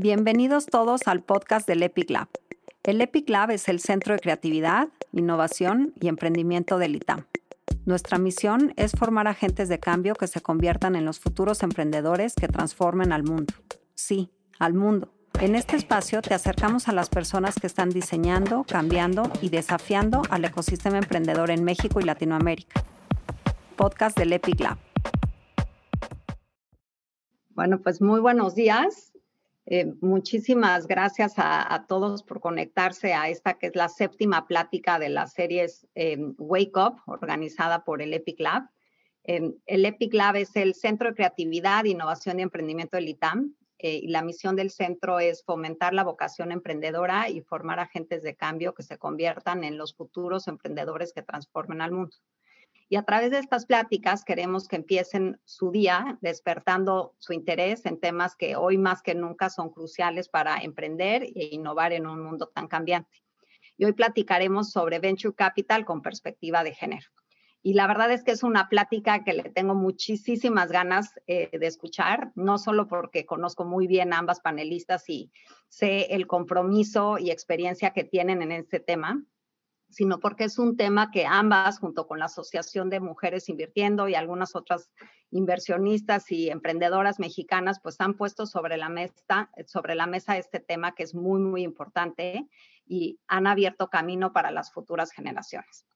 Bienvenidos todos al podcast del Epic Lab. El Epic Lab es el centro de creatividad, innovación y emprendimiento del ITAM. Nuestra misión es formar agentes de cambio que se conviertan en los futuros emprendedores que transformen al mundo. Sí, al mundo. En este espacio te acercamos a las personas que están diseñando, cambiando y desafiando al ecosistema emprendedor en México y Latinoamérica. Podcast del Epic Lab. Bueno, pues muy buenos días. Eh, muchísimas gracias a, todos por conectarse a esta que es la séptima plática de las series em, Wake Up, organizada por el Epic Lab. Em, el Epic Lab es el Centro de Creatividad, Innovación y Emprendimiento del ITAM. Eh, y la misión del centro es fomentar la vocación emprendedora y formar agentes de cambio que se conviertan en los futuros emprendedores que transformen al mundo. Y a través de estas pláticas queremos que empiecen su día despertando su interés en temas que hoy más que nunca son cruciales para emprender e innovar en un mundo tan cambiante. Y hoy platicaremos sobre Venture Capital con perspectiva de género. Y la verdad es que es una plática que le tengo muchísimas ganas eh, de escuchar, no solo porque conozco muy bien a ambas panelistas y sé el compromiso y experiencia que tienen en este tema, sino porque es un tema que ambas, junto con la Asociación de Mujeres Invirtiendo y algunas otras inversionistas y emprendedoras mexicanas, pues han puesto sobre la mesa, sobre la mesa este tema que es muy, muy importante y han abierto camino para las futuras generaciones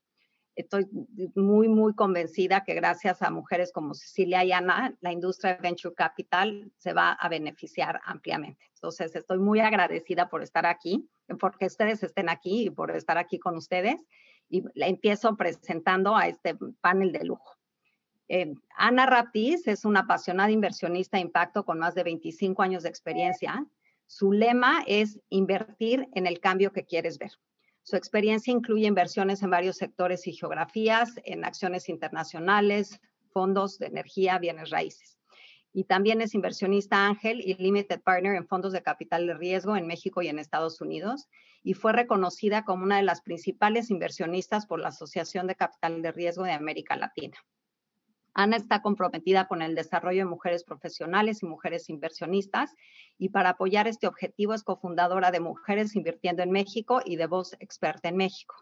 estoy muy, muy convencida que gracias a mujeres como Cecilia y Ana, la industria de Venture Capital se va a beneficiar ampliamente. Entonces, estoy muy agradecida por estar aquí, porque ustedes estén aquí y por estar aquí con ustedes. Y la empiezo presentando a este panel de lujo. Eh, Ana Raptis es una apasionada inversionista de impacto con más de 25 años de experiencia. Su lema es invertir en el cambio que quieres ver. Su experiencia incluye inversiones en varios sectores y geografías, en acciones internacionales, fondos de energía, bienes raíces. Y también es inversionista ángel y limited partner en fondos de capital de riesgo en México y en Estados Unidos. Y fue reconocida como una de las principales inversionistas por la Asociación de Capital de Riesgo de América Latina. Ana está comprometida con el desarrollo de mujeres profesionales y mujeres inversionistas y para apoyar este objetivo es cofundadora de Mujeres Invirtiendo en México y de Voz Experta en México.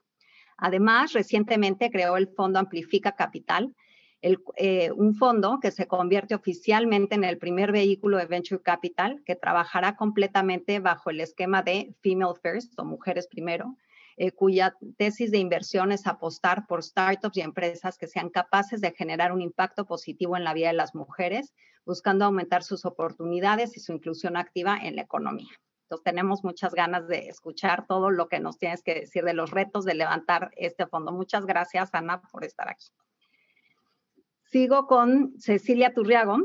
Además, recientemente creó el Fondo Amplifica Capital, eh, un fondo que se convierte oficialmente en el primer vehículo de Venture Capital que trabajará completamente bajo el esquema de Female First o Mujeres Primero, eh, cuya tesis de inversión es apostar por startups y empresas que sean capaces de generar un impacto positivo en la vida de las mujeres, buscando aumentar sus oportunidades y su inclusión activa en la economía. Entonces, tenemos muchas ganas de escuchar todo lo que nos tienes que decir de los retos de levantar este fondo. Muchas gracias, Ana, por estar aquí. Sigo con Cecilia Turriago.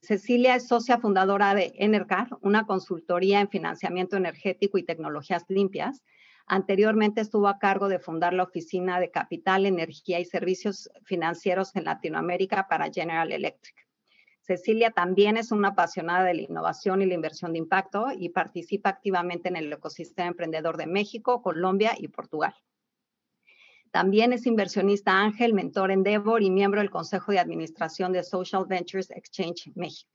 Cecilia es socia fundadora de Enercar, una consultoría en financiamiento energético y tecnologías limpias, Anteriormente estuvo a cargo de fundar la Oficina de Capital, Energía y Servicios Financieros en Latinoamérica para General Electric. Cecilia también es una apasionada de la innovación y la inversión de impacto y participa activamente en el ecosistema emprendedor de México, Colombia y Portugal. También es inversionista ángel, mentor Endeavor y miembro del Consejo de Administración de Social Ventures Exchange México.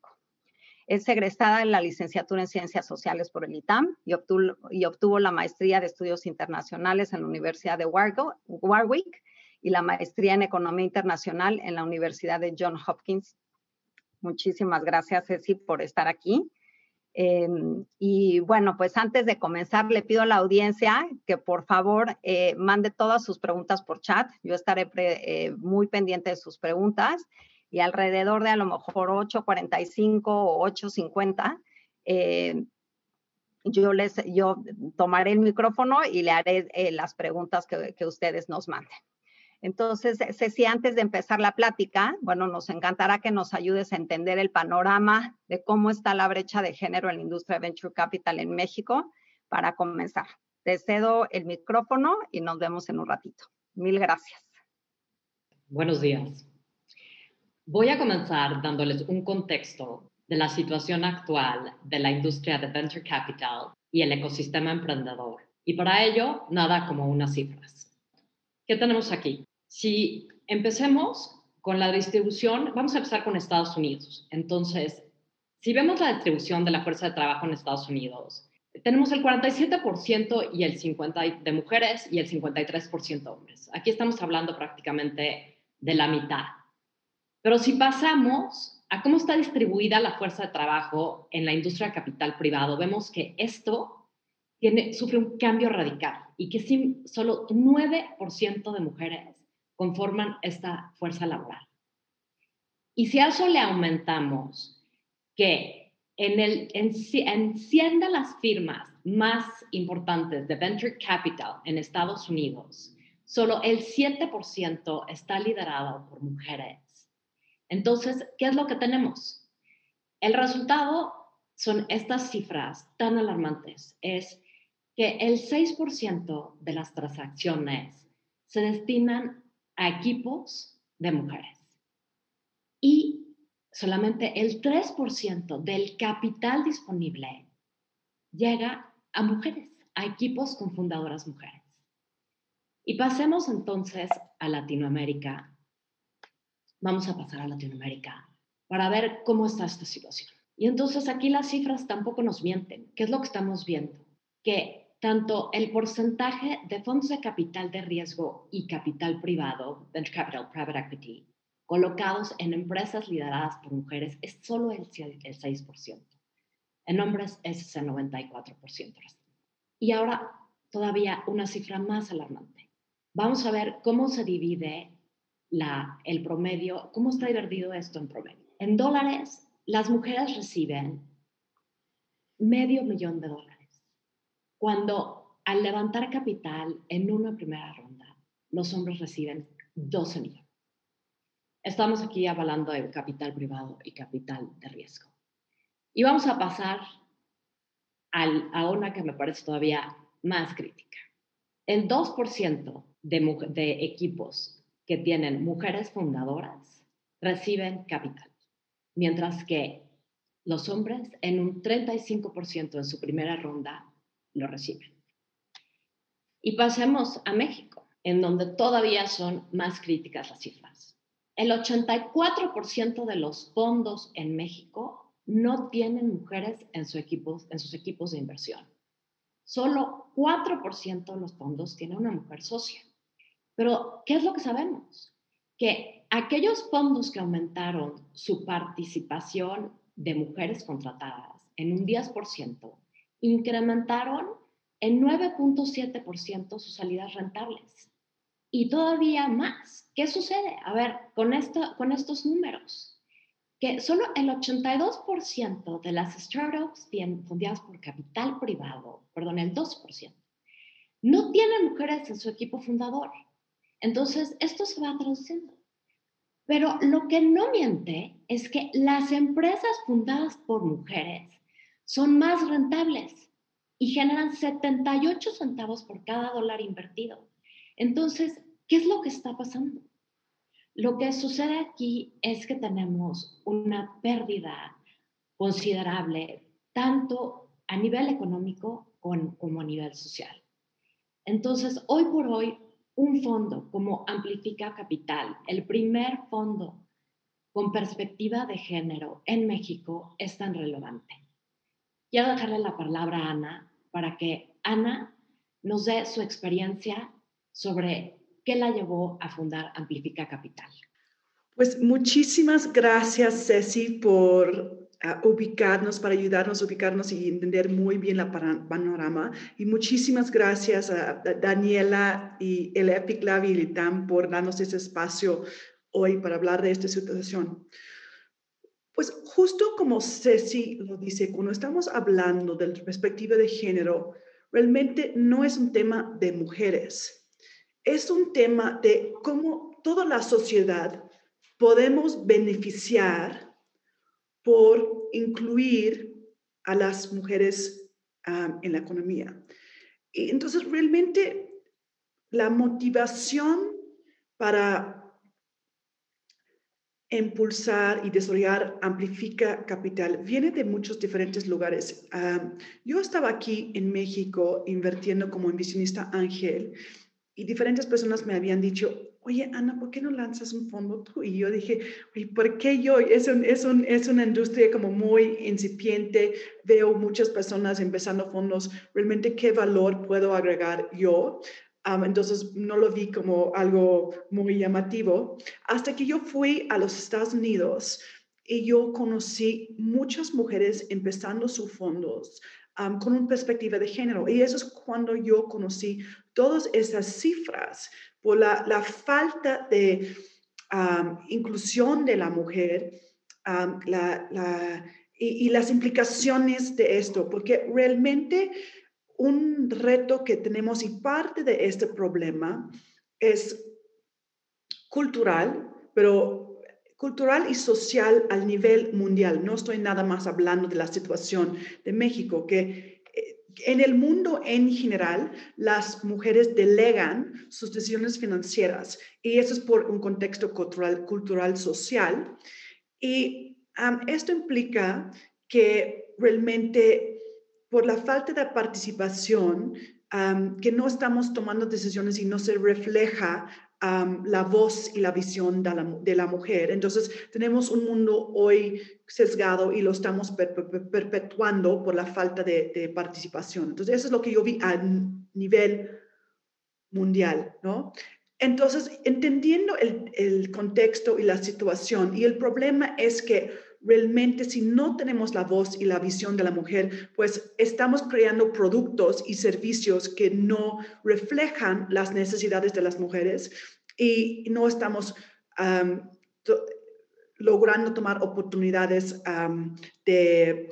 Es egresada en la licenciatura en Ciencias Sociales por el ITAM y obtuvo, la maestría de Estudios Internacionales en la Universidad de Warwick y la maestría en Economía Internacional en la Universidad de Johns Hopkins. Muchísimas gracias, Ceci, por estar aquí. Em, y bueno, pues antes de comenzar, le pido a la audiencia que por favor eh, mande todas sus preguntas por chat. Yo estaré eh, muy pendiente de sus preguntas y alrededor de a lo mejor 8.45 o 8.50, eh, yo, les, yo tomaré el micrófono y le haré eh, las preguntas que, que, ustedes nos manden. Entonces, Ceci, antes de empezar la plática, bueno, nos encantará que nos ayudes a entender el panorama de cómo está la brecha de género en la industria de Venture Capital en México para comenzar. Te cedo el micrófono y nos vemos en un ratito. Mil gracias. Buenos días. Voy a comenzar dándoles un contexto de la situación actual de la industria de venture capital y el ecosistema emprendedor. Y para ello, nada como unas cifras. ¿Qué tenemos aquí? Si empecemos con la distribución, vamos a empezar con Estados Unidos. Entonces, Si vemos la distribución de la fuerza de trabajo en Estados Unidos, tenemos el 47% y el 50 de mujeres y el 53% hombres. Aquí estamos hablando prácticamente de la mitad. Pero si pasamos a cómo está distribuida la fuerza de trabajo en la industria capital privado, vemos que esto tiene, sufre un cambio radical y que solo 9% de mujeres conforman esta fuerza laboral. Y si a eso le aumentamos que en, el, en, en 100 de las firmas más importantes de venture capital en Estados Unidos, solo el 7% está liderado por mujeres. Entonces, ¿qué es lo que tenemos? El resultado son estas cifras tan alarmantes. Es que el 6% de las transacciones se destinan a equipos de mujeres y solamente el 3% del capital disponible llega a mujeres, a equipos con fundadoras mujeres. Y pasemos entonces a Latinoamérica. Vamos a pasar a Latinoamérica para ver cómo está esta situación. Y entonces aquí las cifras tampoco nos mienten. ¿Qué es lo que estamos viendo? Que tanto el porcentaje de fondos de capital de riesgo y capital privado, venture capital, private equity, colocados en empresas lideradas por mujeres es solo el, 6%. En hombres es el 94%. Y ahora todavía una cifra más alarmante. Vamos a ver cómo se divide la, el promedio, cómo está dividido esto en promedio. En dólares, las mujeres reciben medio millón de dólares cuando al levantar capital en una primera ronda, los hombres reciben 12 millones. Estamos aquí hablando de capital privado y capital de riesgo. Y vamos a pasar al, a una que me parece todavía más crítica. El 2% de, de equipos que tienen mujeres fundadoras reciben capital, mientras que los hombres en un 35% en su primera ronda lo reciben. Y pasemos a México, en donde todavía son más críticas las cifras. El 84% de los fondos en México no tienen mujeres en, su equipos, en sus equipos de inversión. Solo 4% de los fondos tienen una mujer socia. Pero, ¿qué es lo que sabemos? Que aquellos fondos que aumentaron su participación de mujeres contratadas en un 10%, incrementaron en 9.7% sus salidas rentables. Y todavía más. ¿Qué sucede? A ver, con, esto, con estos números, que solo el 82% de las startups fundadas por capital privado, perdón, el 2%, no tienen mujeres en su equipo fundador. Entonces, esto se va traduciendo. Pero lo que no miente es que las empresas fundadas por mujeres son más rentables y generan 78 centavos por cada dólar invertido. Entonces, ¿qué es lo que está pasando? Lo que sucede aquí es que tenemos una pérdida considerable, tanto a nivel económico como a nivel social. Entonces, hoy por hoy, un fondo como Amplifica Capital, el primer fondo con perspectiva de género en México, es tan relevante. Quiero dejarle la palabra a Ana para que Ana nos dé su experiencia sobre qué la llevó a fundar Amplifica Capital. Pues muchísimas gracias, Ceci, por ah, ubicarnos, para ayudarnos a ubicarnos y entender muy bien la panorama. Y muchísimas gracias a Daniela y el Epic Lab y por darnos ese espacio hoy para hablar de esta situación. Pues justo como Ceci lo dice, cuando estamos hablando de la perspectiva de género, realmente no es un tema de mujeres, es un tema de cómo toda la sociedad podemos beneficiar por incluir a las mujeres en la economía. Y entonces realmente la motivación para impulsar y desarrollar Amplifica Capital viene de muchos diferentes lugares. yo estaba aquí en México invirtiendo como inversionista ángel y diferentes personas me habían dicho, oye, Ana, ¿por qué no lanzas un fondo tú? Y yo dije, oye, ¿por qué yo? Es, un, es, un, es una industria como muy incipiente, veo muchas personas empezando fondos, realmente qué valor puedo agregar yo. entonces no lo vi como algo muy llamativo, hasta que yo fui a los Estados Unidos y yo conocí muchas mujeres empezando sus fondos con una perspectiva de género. Y eso es cuando yo conocí todas esas cifras por la, falta de inclusión de la mujer y, y las implicaciones de esto, porque realmente un reto que tenemos y parte de este problema es cultural, pero cultural y social al nivel mundial. No estoy nada más hablando de la situación de México, que en el mundo en general, las mujeres delegan sus decisiones financieras y eso es por un contexto cultural, cultural social. Y esto implica que realmente por la falta de participación, que no estamos tomando decisiones y no se refleja la voz y la visión de la, mujer. Entonces, tenemos un mundo hoy sesgado y lo estamos perpetuando por la falta de, participación. Entonces, eso es lo que yo vi a nivel mundial, ¿no? Entonces, entendiendo el, el contexto y la situación, y el problema es que realmente si no tenemos la voz y la visión de la mujer, pues estamos creando productos y servicios que no reflejan las necesidades de las mujeres y no estamos logrando tomar oportunidades de,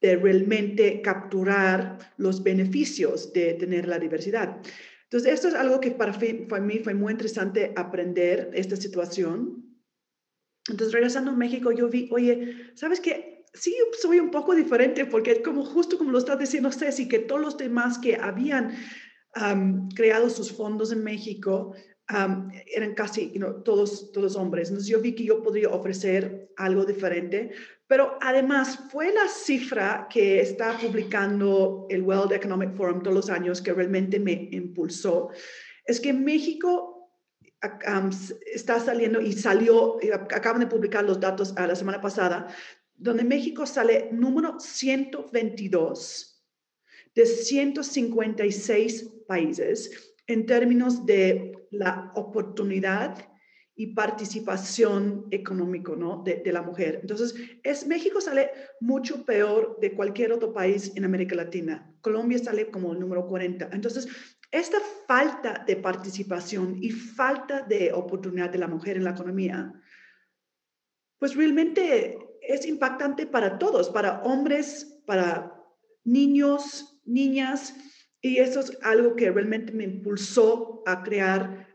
de, realmente capturar los beneficios de tener la diversidad. Entonces, esto es algo que para, para mí fue muy interesante aprender esta situación entonces, regresando a México, yo vi, oye, ¿sabes qué? Sí, soy un poco diferente porque como justo como lo estás diciendo Ceci, que todos los demás que habían creado sus fondos en México eran casi todos, todos hombres. Entonces yo vi que yo podría ofrecer algo diferente, pero además fue la cifra que está publicando el World Economic Forum todos los años que realmente me impulsó. Es que México está saliendo y salió, eh, acaban de publicar los datos a la semana pasada, donde México sale número 122 de 156 países en términos de la oportunidad y participación económico ¿no? de, de, la mujer. Entonces, es, México sale mucho peor de cualquier otro país en América Latina. Colombia sale como el número 40. Entonces, esta falta de participación y falta de oportunidad de la mujer en la economía, pues realmente es impactante para todos, para hombres, para niños, niñas, y eso es algo que realmente me impulsó a crear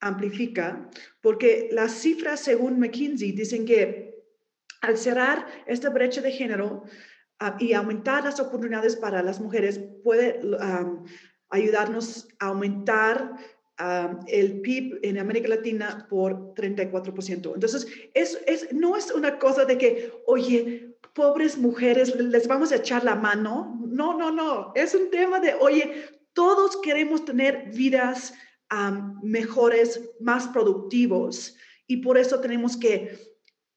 Amplifica, porque las cifras según McKinsey dicen que al cerrar esta brecha de género ah, y aumentar las oportunidades para las mujeres, puede ayudarnos a aumentar el PIB en América Latina por 34%. Entonces, es, es, no es una cosa de que, oye, pobres mujeres, les vamos a echar la mano. No, no, no. Es un tema de, oye, todos queremos tener vidas mejores, más productivos, y por eso tenemos que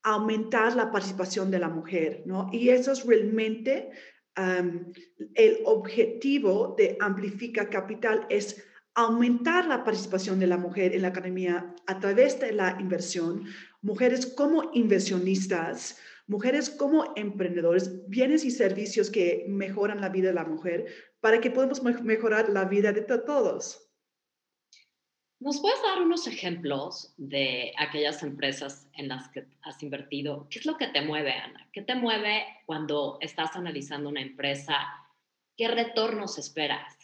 aumentar la participación de la mujer, ¿no? Y eso es realmente el objetivo de Amplifica Capital es aumentar la participación de la mujer en la economía a través de la inversión, mujeres como inversionistas, mujeres como emprendedores, bienes y servicios que mejoran la vida de la mujer para que podamos mejorar la vida de todos. ¿Nos puedes dar unos ejemplos de aquellas empresas en las que has invertido? ¿Qué es lo que te mueve, Ana? ¿Qué te mueve cuando estás analizando una empresa? ¿Qué retornos esperas?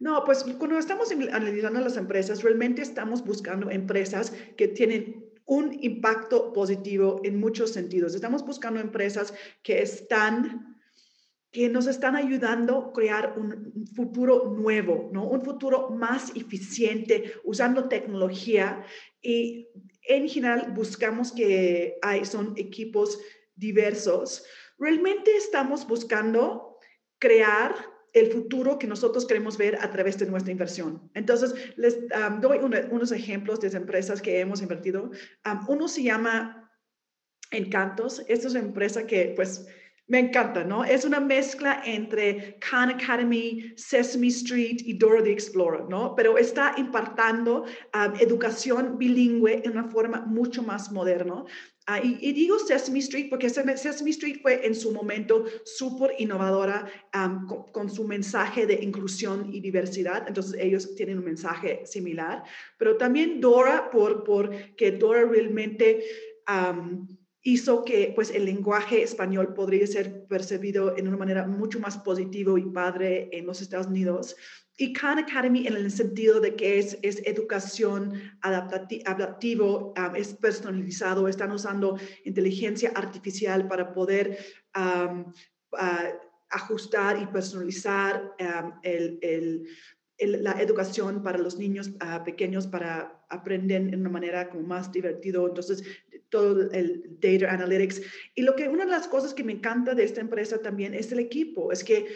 No, pues cuando estamos analizando las empresas, realmente estamos buscando empresas que tienen un impacto positivo en muchos sentidos. Estamos buscando empresas que están que nos están ayudando a crear un futuro nuevo, ¿no? Un futuro más eficiente usando tecnología y en general buscamos que hay, son equipos diversos. Realmente estamos buscando crear el futuro que nosotros queremos ver a través de nuestra inversión. Entonces, les doy unos ejemplos de empresas que hemos invertido. uno se llama Encantos. Esta es una empresa que, pues, me encanta, ¿no? Es una mezcla entre Khan Academy, Sesame Street y Dora the Explorer, ¿no? Pero está impartiendo educación bilingüe en una forma mucho más moderna. Ah, y, digo Sesame Street porque Sesame Street fue en su momento súper innovadora con, su mensaje de inclusión y diversidad. Entonces ellos tienen un mensaje similar. Pero también Dora, por, por que Dora realmente hizo que pues, el lenguaje español podría ser percibido en una manera mucho más positiva y padre en los Estados Unidos. Y Khan Academy en el sentido de que es, es educación adaptativo, um, es personalizado, están usando inteligencia artificial para poder um, ajustar y personalizar um, el, el, la educación para los niños uh, pequeños para aprender en una manera como más divertido. Entonces, todo el data analytics. Y lo que una de las cosas que me encanta de esta empresa también es el equipo, es que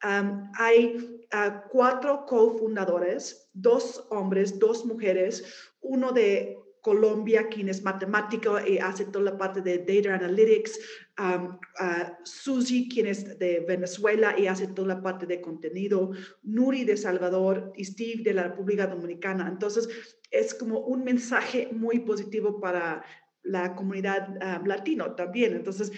hay uh, cuatro cofundadores, dos hombres, dos mujeres, uno de Colombia, quien es matemático y hace toda la parte de data analytics, um, Suzy, quien es de Venezuela y hace toda la parte de contenido, Nuri de Salvador y Steve de la República Dominicana. Entonces, es como un mensaje muy positivo para la comunidad uh, latino también. Entonces,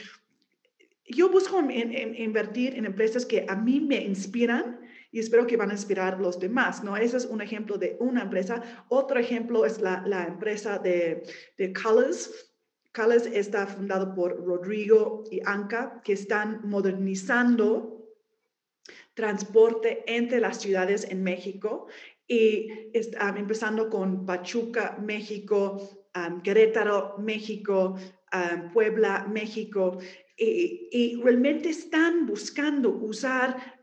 yo busco invertir en empresas que a mí me inspiran y espero que van a inspirar los demás, ¿no? Ese es un ejemplo de una empresa. Otro ejemplo es la, la empresa de, de Colors. Colors está fundado por Rodrigo y Anca, que están modernizando transporte entre las ciudades en México y está, empezando con Pachuca, México, Querétaro, México, Puebla, México, y, realmente están buscando usar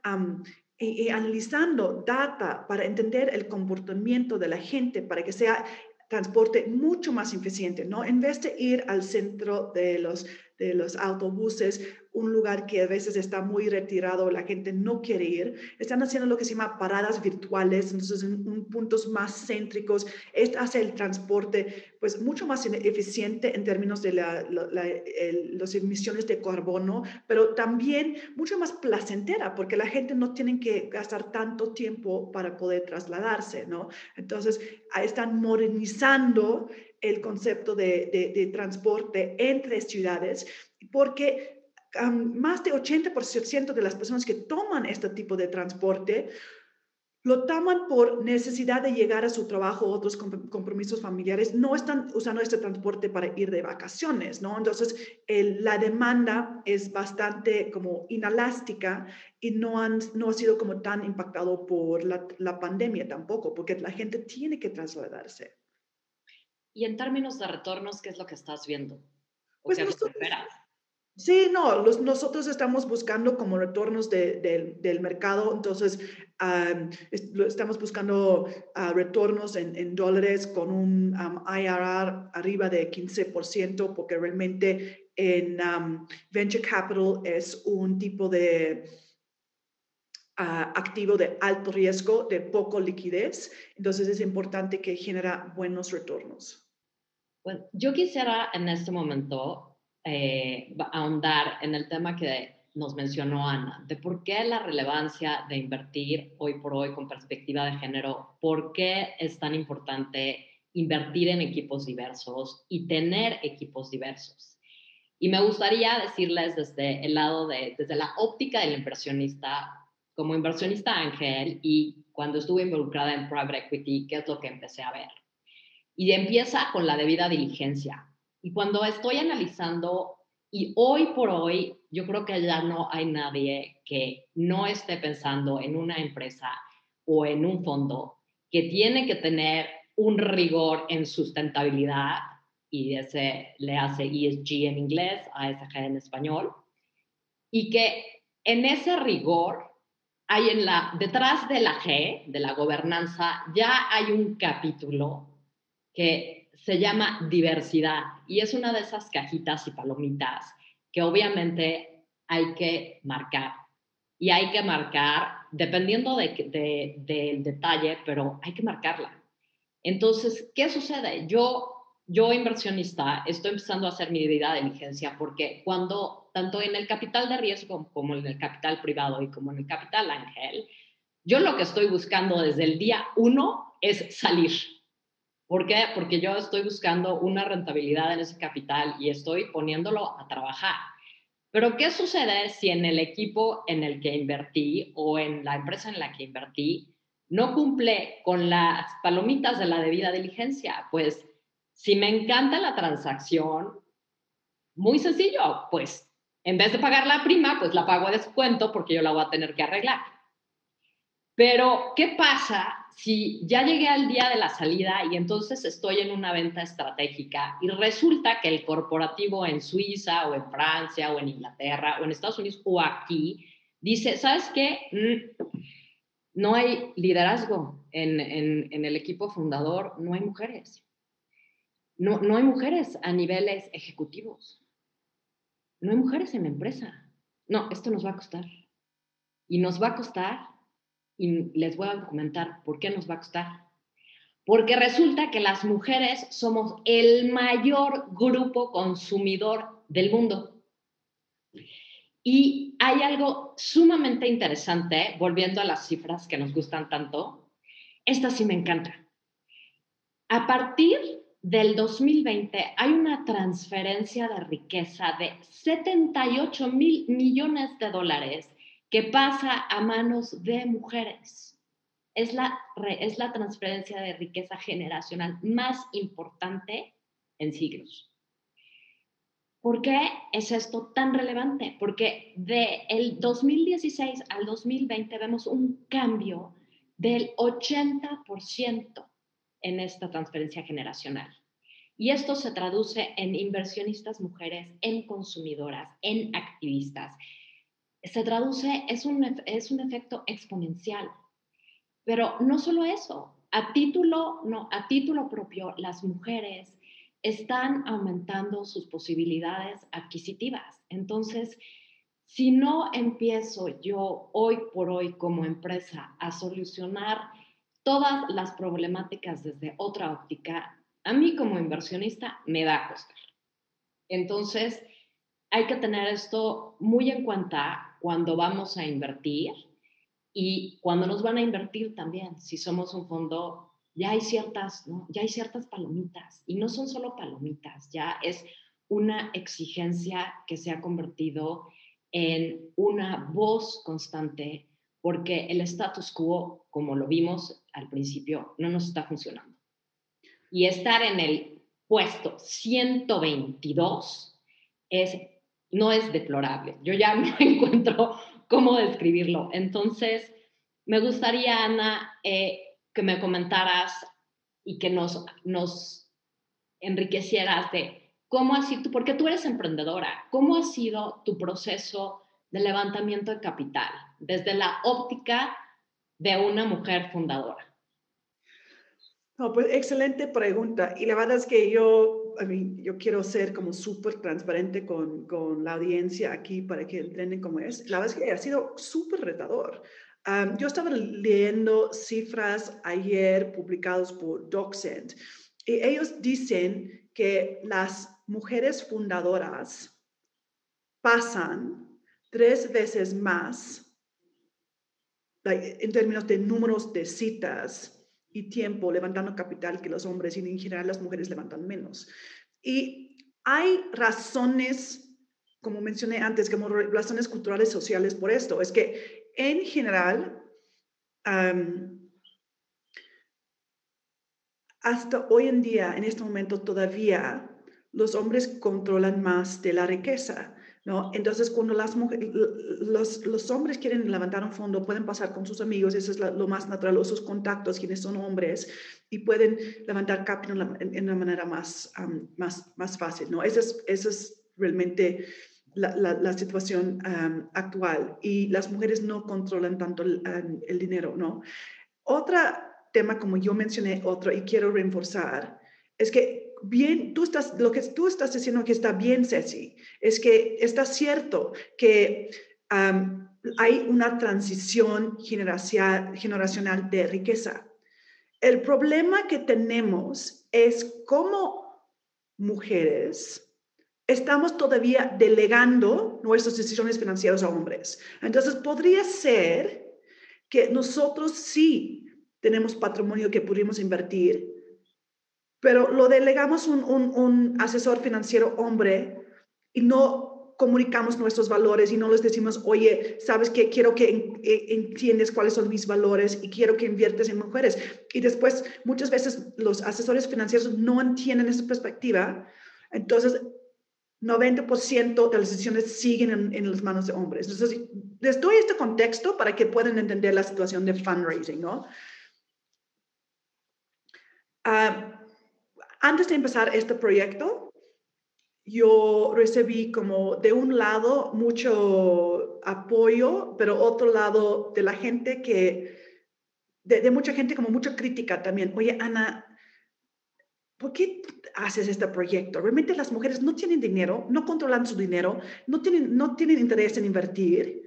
y, analizando data para entender el comportamiento de la gente, para que sea transporte mucho más eficiente, ¿no? En vez de ir al centro de los de los autobuses, un lugar que a veces está muy retirado, la gente no quiere ir. Están haciendo lo que se llama paradas virtuales, entonces en, puntos más céntricos. Esto hace el transporte pues mucho más eficiente en términos de las emisiones de carbono, pero también mucho más placentera porque la gente no tiene que gastar tanto tiempo para poder trasladarse, ¿no? Entonces, están modernizando el concepto de, transporte entre ciudades, porque más de 80% de las personas que toman este tipo de transporte lo toman por necesidad de llegar a su trabajo o otros compromisos familiares, no están usando este transporte para ir de vacaciones. Entonces, la demanda es bastante como inelástica y no, han, no ha sido como tan impactado por la pandemia tampoco, porque la gente tiene que trasladarse. Y en términos de retornos, ¿qué es lo que estás viendo? pues nosotros, Sí, no, nosotros estamos buscando como retornos del mercado, entonces estamos buscando ah, retornos en, dólares con un IRR arriba de 15%, porque realmente en venture capital es un tipo de ah, activo de alto riesgo, de poco liquidez, entonces es importante que genera buenos retornos. Bueno, yo quisiera en este momento eh, ahondar en el tema que nos mencionó Ana, de por qué la relevancia de invertir hoy por hoy con perspectiva de género, por qué es tan importante invertir en equipos diversos y tener equipos diversos. Y me gustaría decirles desde el lado de, desde la óptica del inversionista, como inversionista ángel y cuando estuve involucrada en private equity, qué es lo que empecé a ver y empieza con la debida diligencia. Y cuando estoy analizando, y hoy por hoy, yo creo que ya no hay nadie que no esté pensando en una empresa o en un fondo que tiene que tener un rigor en sustentabilidad, y ese le hace ESG en inglés, ASG en español, y que en ese rigor hay en la, detrás de la G, de la gobernanza, ya hay un capítulo que se llama diversidad y es una de esas cajitas y palomitas que obviamente hay que marcar. y hay que marcar, dependiendo de, del detalle, pero hay que marcarla. Entonces, ¿qué sucede? Yo, yo inversionista, estoy empezando a hacer mi debida diligencia porque cuando, tanto en el capital de riesgo como en el capital privado y como en el capital ángel, yo lo que estoy buscando desde el día uno es salir. ¿Por qué? Porque yo estoy buscando una rentabilidad en ese capital y estoy poniéndolo a trabajar. Pero ¿qué sucede si en el equipo en el que invertí o en la empresa en la que invertí no cumple con las palomitas de la debida diligencia? Pues si me encanta la transacción, muy sencillo, pues en vez de pagar la prima, pues la pago a descuento porque yo la voy a tener que arreglar. Pero, ¿qué pasa si ya llegué al día de la salida y entonces estoy en una venta estratégica y resulta que el corporativo en Suiza o en Francia o en Inglaterra o en Estados Unidos o aquí dice, ¿sabes qué? Mm, no hay liderazgo en, el equipo fundador, no hay mujeres. No, no hay mujeres a niveles ejecutivos. No hay mujeres en la empresa. No, esto nos va a costar. Y nos va a costar y les voy a comentar por qué nos va a costar. Porque resulta que las mujeres somos el mayor grupo consumidor del mundo. Y hay algo sumamente interesante, volviendo a las cifras que nos gustan tanto. Esta sí me encanta. A partir del 2020 hay una transferencia de riqueza de 78 mil millones de dólares que pasa a manos de mujeres. Es la, es la transferencia de riqueza generacional más importante en siglos. ¿Por qué es esto tan relevante? Porque de el 2016 al 2020 vemos un cambio del 80% en esta transferencia generacional. Y esto se traduce en inversionistas mujeres, en consumidoras, en activistas, se traduce, es un, es un efecto exponencial. Pero no solo eso, a título, no, a título propio, las mujeres están aumentando sus posibilidades adquisitivas. Entonces, si no empiezo yo hoy por hoy como empresa a solucionar todas las problemáticas desde otra óptica, a mí como inversionista me va a costar. Entonces, hay que tener esto muy en cuenta cuando vamos a invertir y cuando nos van a invertir también. Si somos un fondo, ya hay ciertas, ya hay ciertas palomitas y no son solo palomitas, ya es una exigencia que se ha convertido en una voz constante porque el status quo, como lo vimos al principio, no nos está funcionando. Y estar en el puesto 122 es no es deplorable. Yo ya no encuentro cómo describirlo. Entonces, me gustaría, Ana, eh, que me comentaras y que nos, nos enriquecieras de cómo ha sido, porque tú eres emprendedora, cómo ha sido tu proceso de levantamiento de capital desde la óptica de una mujer fundadora. No, pues excelente pregunta. Y la verdad es que yo, yo quiero ser como súper transparente con, con, la audiencia aquí para que entiendan cómo es. La verdad es que ha sido súper retador. yo estaba leyendo cifras ayer publicados por DocSend y ellos dicen que las mujeres fundadoras pasan tres veces más en términos de números de citas y tiempo levantando capital que los hombres y en general las mujeres levantan menos. Y hay razones, como mencioné antes, como razones culturales, sociales por esto. Es que en general, hasta hoy en día, en este momento todavía, los hombres controlan más de la riqueza. ¿No? Entonces, cuando las los, hombres quieren levantar un fondo, pueden pasar con sus amigos, eso es lo más natural, o sus contactos, quienes son hombres, y pueden levantar capital en, una manera más, más, más fácil, ¿no? Esa es, esa es realmente la, la, situación actual, y las mujeres no controlan tanto el, el dinero, ¿no? Otro tema, como yo mencioné, otro, y quiero reforzar, es que bien, tú estás, lo que tú estás diciendo que está bien, Ceci, es que está cierto que hay una transición generacional de riqueza. El problema que tenemos es cómo mujeres estamos todavía delegando nuestras decisiones financieras a hombres. Entonces, podría ser que nosotros sí tenemos patrimonio que pudimos invertir, pero lo delegamos un, un, un asesor financiero hombre y no comunicamos nuestros valores y no les decimos, oye, sabes que quiero que entiendes cuáles son mis valores y quiero que inviertes en mujeres. Y después, muchas veces los asesores financieros no entienden esa perspectiva. Entonces, 90% de las decisiones siguen en, las manos de hombres. Entonces, les doy este contexto para que puedan entender la situación de fundraising, ¿no? Ah, antes de empezar este proyecto, yo recibí como de un lado mucho apoyo, pero otro lado de la gente que, de, mucha gente como mucha crítica también. Oye, Ana, ¿por qué haces este proyecto? Realmente las mujeres no tienen dinero, no controlan su dinero, no tienen, no tienen interés en invertir.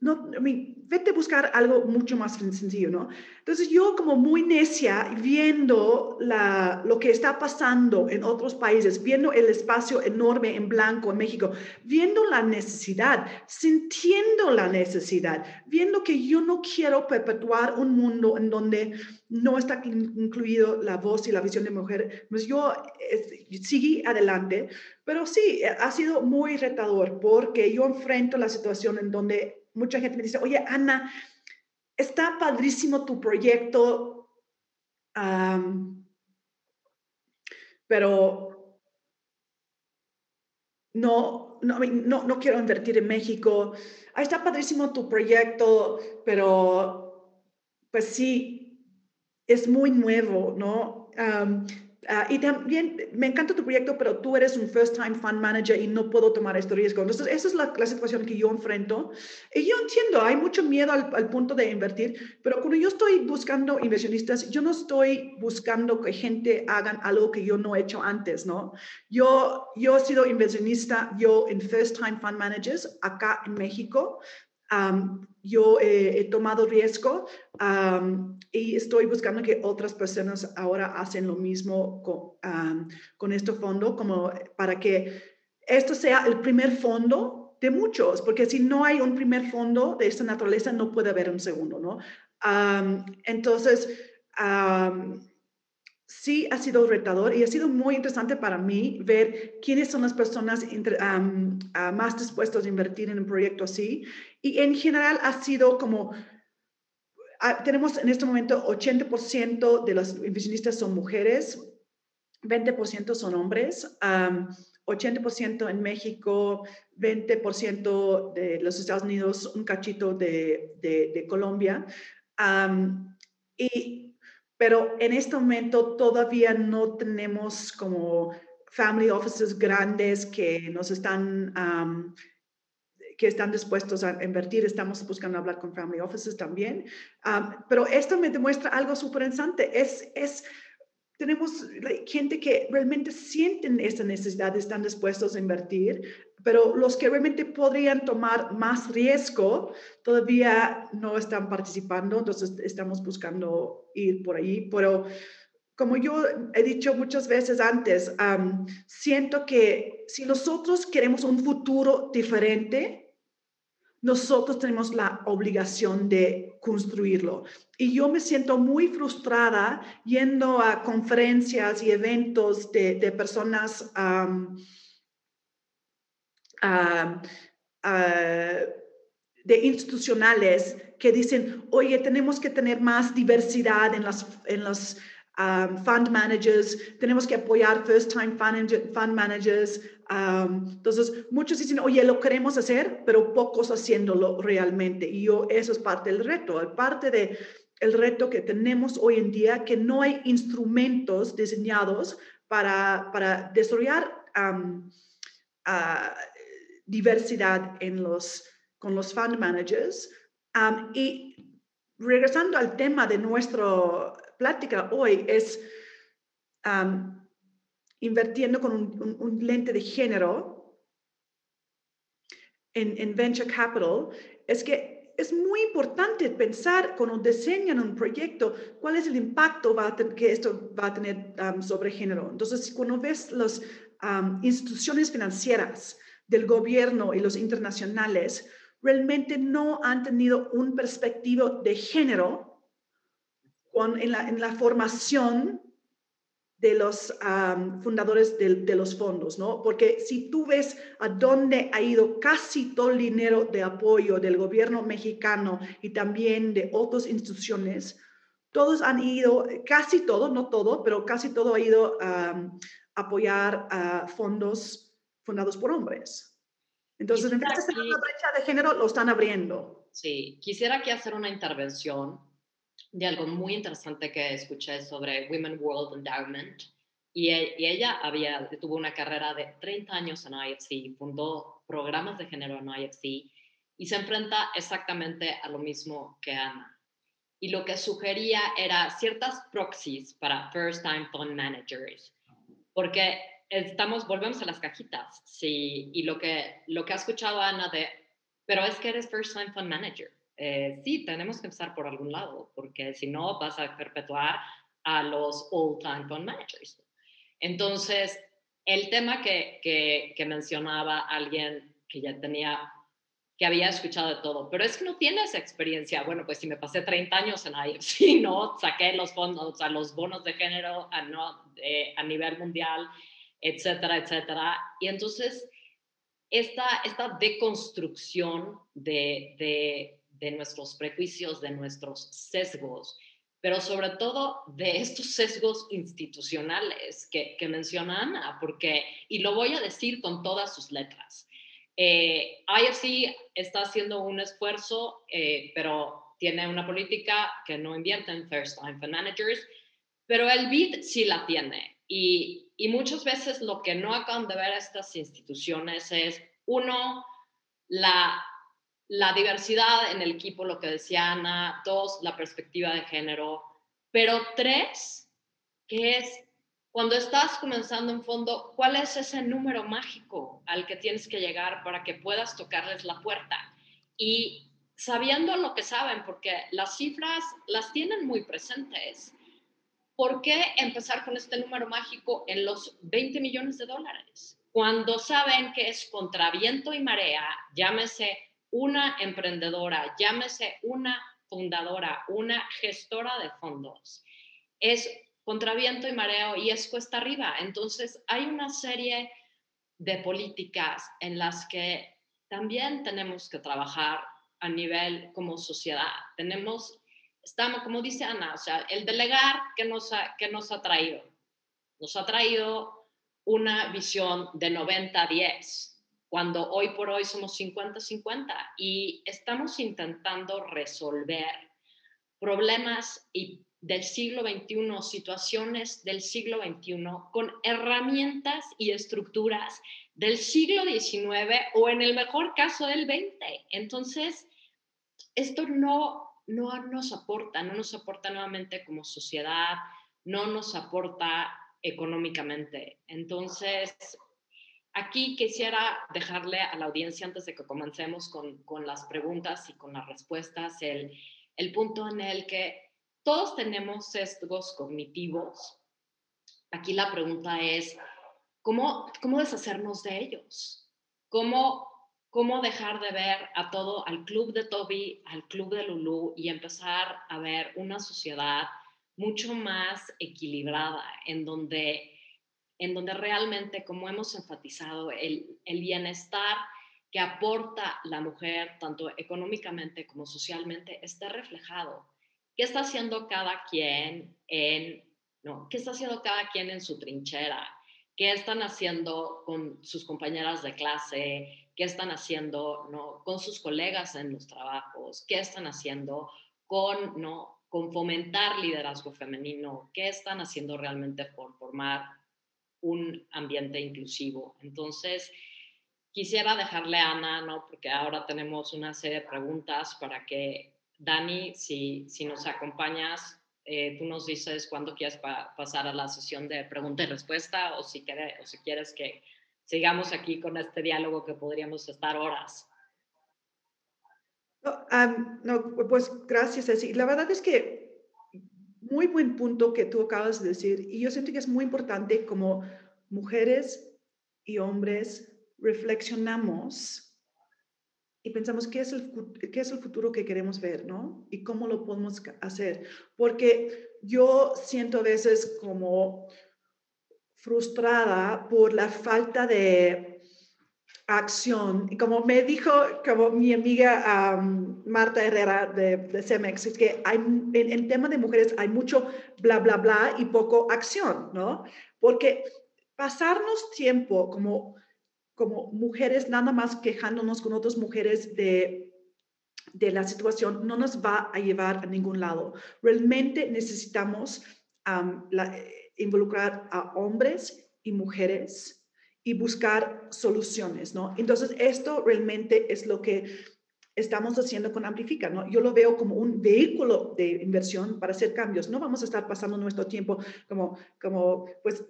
No, I vete a buscar algo mucho más sencillo, ¿no? Entonces yo como muy necia, viendo la, lo que está pasando en otros países, viendo el espacio enorme en blanco en México, viendo la necesidad, sintiendo la necesidad, viendo que yo no quiero perpetuar un mundo en donde no está incluido la voz y la visión de mujer, pues yo seguí adelante, pero sí, ha sido muy retador porque yo enfrento la situación en donde mucha gente me dice, oye, Ana, está padrísimo tu proyecto, pero no, no, no, quiero invertir en México. Ah, está padrísimo tu proyecto, pero pues sí, es muy nuevo, ¿no? Ah, y también me encanta tu proyecto, pero tú eres un first time fund manager y no puedo tomar este riesgo. Entonces, esa es la, situación que yo enfrento. Y yo entiendo, hay mucho miedo al, al, punto de invertir, pero cuando yo estoy buscando inversionistas, yo no estoy buscando que gente hagan algo que yo no he hecho antes, ¿no? Yo, yo he sido inversionista, yo en first time fund managers acá en México yo he tomado riesgo y estoy buscando que otras personas ahora hacen lo mismo con, con este fondo, como para que esto sea el primer fondo de muchos, porque si no hay un primer fondo de esta naturaleza, no puede haber un segundo, ¿no? entonces, sí ha sido retador y ha sido muy interesante para mí ver quiénes son las personas más dispuestas a invertir en un proyecto así. Y en general ha sido como, ah, tenemos en este momento 80% de los inversionistas son mujeres, 20% son hombres. 80% en México, 20% de los Estados Unidos, un cachito de, de, Colombia. y pero en este momento todavía no tenemos como family offices grandes que nos están, que están dispuestos a invertir. Estamos buscando hablar con family offices también. pero esto me demuestra algo súper interesante. Es, es, tenemos gente que realmente sienten esa necesidad, están dispuestos a invertir, pero los que realmente podrían tomar más riesgo todavía no están participando, entonces estamos buscando ir por ahí, pero como yo he dicho muchas veces antes, siento que si nosotros queremos un futuro diferente, nosotros tenemos la obligación de construirlo. Y yo me siento muy frustrada yendo a conferencias y eventos de, de personas de institucionales que dicen, oye, tenemos que tener más diversidad en, las, en los fund managers, tenemos que apoyar first time fund, managers. entonces, muchos dicen, oye, lo queremos hacer, pero pocos haciéndolo realmente. Y yo, eso es parte del reto, parte de el reto que tenemos hoy en día, que no hay instrumentos diseñados para, para desarrollar diversidad en los, con los fund managers. y regresando al tema de nuestra plática hoy, es invirtiendo con un, lente de género. en, en venture capital es que es muy importante pensar cuando diseñan un proyecto cuál es el impacto va que esto va a tener um, sobre género. Entonces, cuando ves las um, instituciones financieras del gobierno y los internacionales, realmente no han tenido un perspectivo de género con, en, la, en la formación de los fundadores de, los fondos, ¿no? Porque si tú ves a dónde ha ido casi todo el dinero de apoyo del gobierno mexicano y también de otras instituciones, todos han ido, casi todo, no todo, pero casi todo ha ido a apoyar a fondos fundados por hombres. Entonces, en vez de una brecha de género, lo están abriendo. Sí, quisiera aquí hacer una intervención de algo muy interesante que escuché sobre Women World Endowment. Y, e, ella había, tuvo una carrera de 30 años en IFC, fundó programas de género en IFC y se enfrenta exactamente a lo mismo que Ana. Y lo que sugería era ciertas proxies para first time fund managers, porque estamos, volvemos a las cajitas, sí, y lo que, lo que ha escuchado Ana de, pero es que eres first time fund manager eh, sí, tenemos que empezar por algún lado, porque si no vas a perpetuar a los all-time fund managers. Entonces, el tema que, que, mencionaba alguien que ya tenía, que había escuchado de todo, pero es que no tienes experiencia. Bueno, pues si me pasé 30 años en IFC, ¿no? Saqué los fondos, a los bonos de género a, no, a nivel mundial, etcétera, etcétera. Y entonces, esta, esta deconstrucción de, de de nuestros prejuicios, de nuestros sesgos, pero sobre todo de estos sesgos institucionales que, que menciona Ana, porque, y lo voy a decir con todas sus letras, eh, IFC está haciendo un esfuerzo, eh, pero tiene una política que no invierte en First Time Fund Managers, pero el BID sí la tiene. Y, y muchas veces lo que no acaban de ver estas instituciones es, uno, la la diversidad en el equipo, lo que decía Ana, dos, la perspectiva de género, pero tres, que es cuando estás comenzando en fondo, ¿cuál es ese número mágico al que tienes que llegar para que puedas tocarles la puerta? Y sabiendo lo que saben, porque las cifras las tienen muy presentes, ¿por qué empezar con este número mágico en los 20 millones de dólares? Cuando saben que es contra viento y marea, llámese una emprendedora, llámese una fundadora, una gestora de fondos, es contra viento y mareo y es cuesta arriba. Entonces, hay una serie de políticas en las que también tenemos que trabajar a nivel como sociedad. Tenemos, estamos, como dice Ana, el delegar que nos ha, que nos ha traído. Nos ha traído una visión de 90-10 cuando hoy por hoy somos 50-50 y estamos intentando resolver problemas del siglo XXI, situaciones del siglo XXI con herramientas y estructuras del siglo XIX o en el mejor caso del XX. Entonces, esto no, no nos aporta, no nos aporta nuevamente como sociedad, no nos aporta económicamente. Entonces, Aquí quisiera dejarle a la audiencia, antes de que comencemos con, con las preguntas y con las respuestas, el, el punto en el que todos tenemos sesgos cognitivos. Aquí la pregunta es, ¿cómo, cómo deshacernos de ellos? ¿Cómo, ¿Cómo dejar de ver a todo, al club de Toby, al club de Lulu y empezar a ver una sociedad mucho más equilibrada en donde en donde realmente, como hemos enfatizado, el, bienestar que aporta la mujer, tanto económicamente como socialmente, está reflejado. ¿Qué está haciendo cada quien en, no, qué está haciendo cada quien en su trinchera? ¿Qué están haciendo con sus compañeras de clase? ¿Qué están haciendo ¿no? con sus colegas en los trabajos? ¿Qué están haciendo con, ¿no? con fomentar liderazgo femenino? ¿Qué están haciendo realmente por formar un ambiente inclusivo. Entonces, quisiera dejarle a Ana, ¿no? porque ahora tenemos una serie de preguntas para que Dani, si, si nos acompañas, eh, tú nos dices cuándo quieres pasar a la sesión de pregunta y respuesta o si, quiere, o si quieres que sigamos aquí con este diálogo que podríamos estar horas. no, pues gracias. La verdad es que muy buen punto que tú acabas de decir y yo siento que es muy importante como mujeres y hombres reflexionamos y pensamos qué es, el, qué es el futuro que queremos ver, ¿no? Y cómo lo podemos hacer. Porque yo siento a veces como frustrada por la falta de acción. Y como me dijo, como mi amiga Marta Herrera de, de, CEMEX, es que hay, en, en tema de mujeres hay mucho bla, bla, bla y poco acción, ¿no? Porque pasarnos tiempo como como mujeres nada más quejándonos con otras mujeres de, de la situación no nos va a llevar a ningún lado. Realmente necesitamos involucrar a hombres y mujeres y buscar soluciones, ¿no? Entonces, esto realmente es lo que estamos haciendo con Amplifica, ¿no? Yo lo veo como un vehículo de inversión para hacer cambios. No vamos a estar pasando nuestro tiempo como, como pues,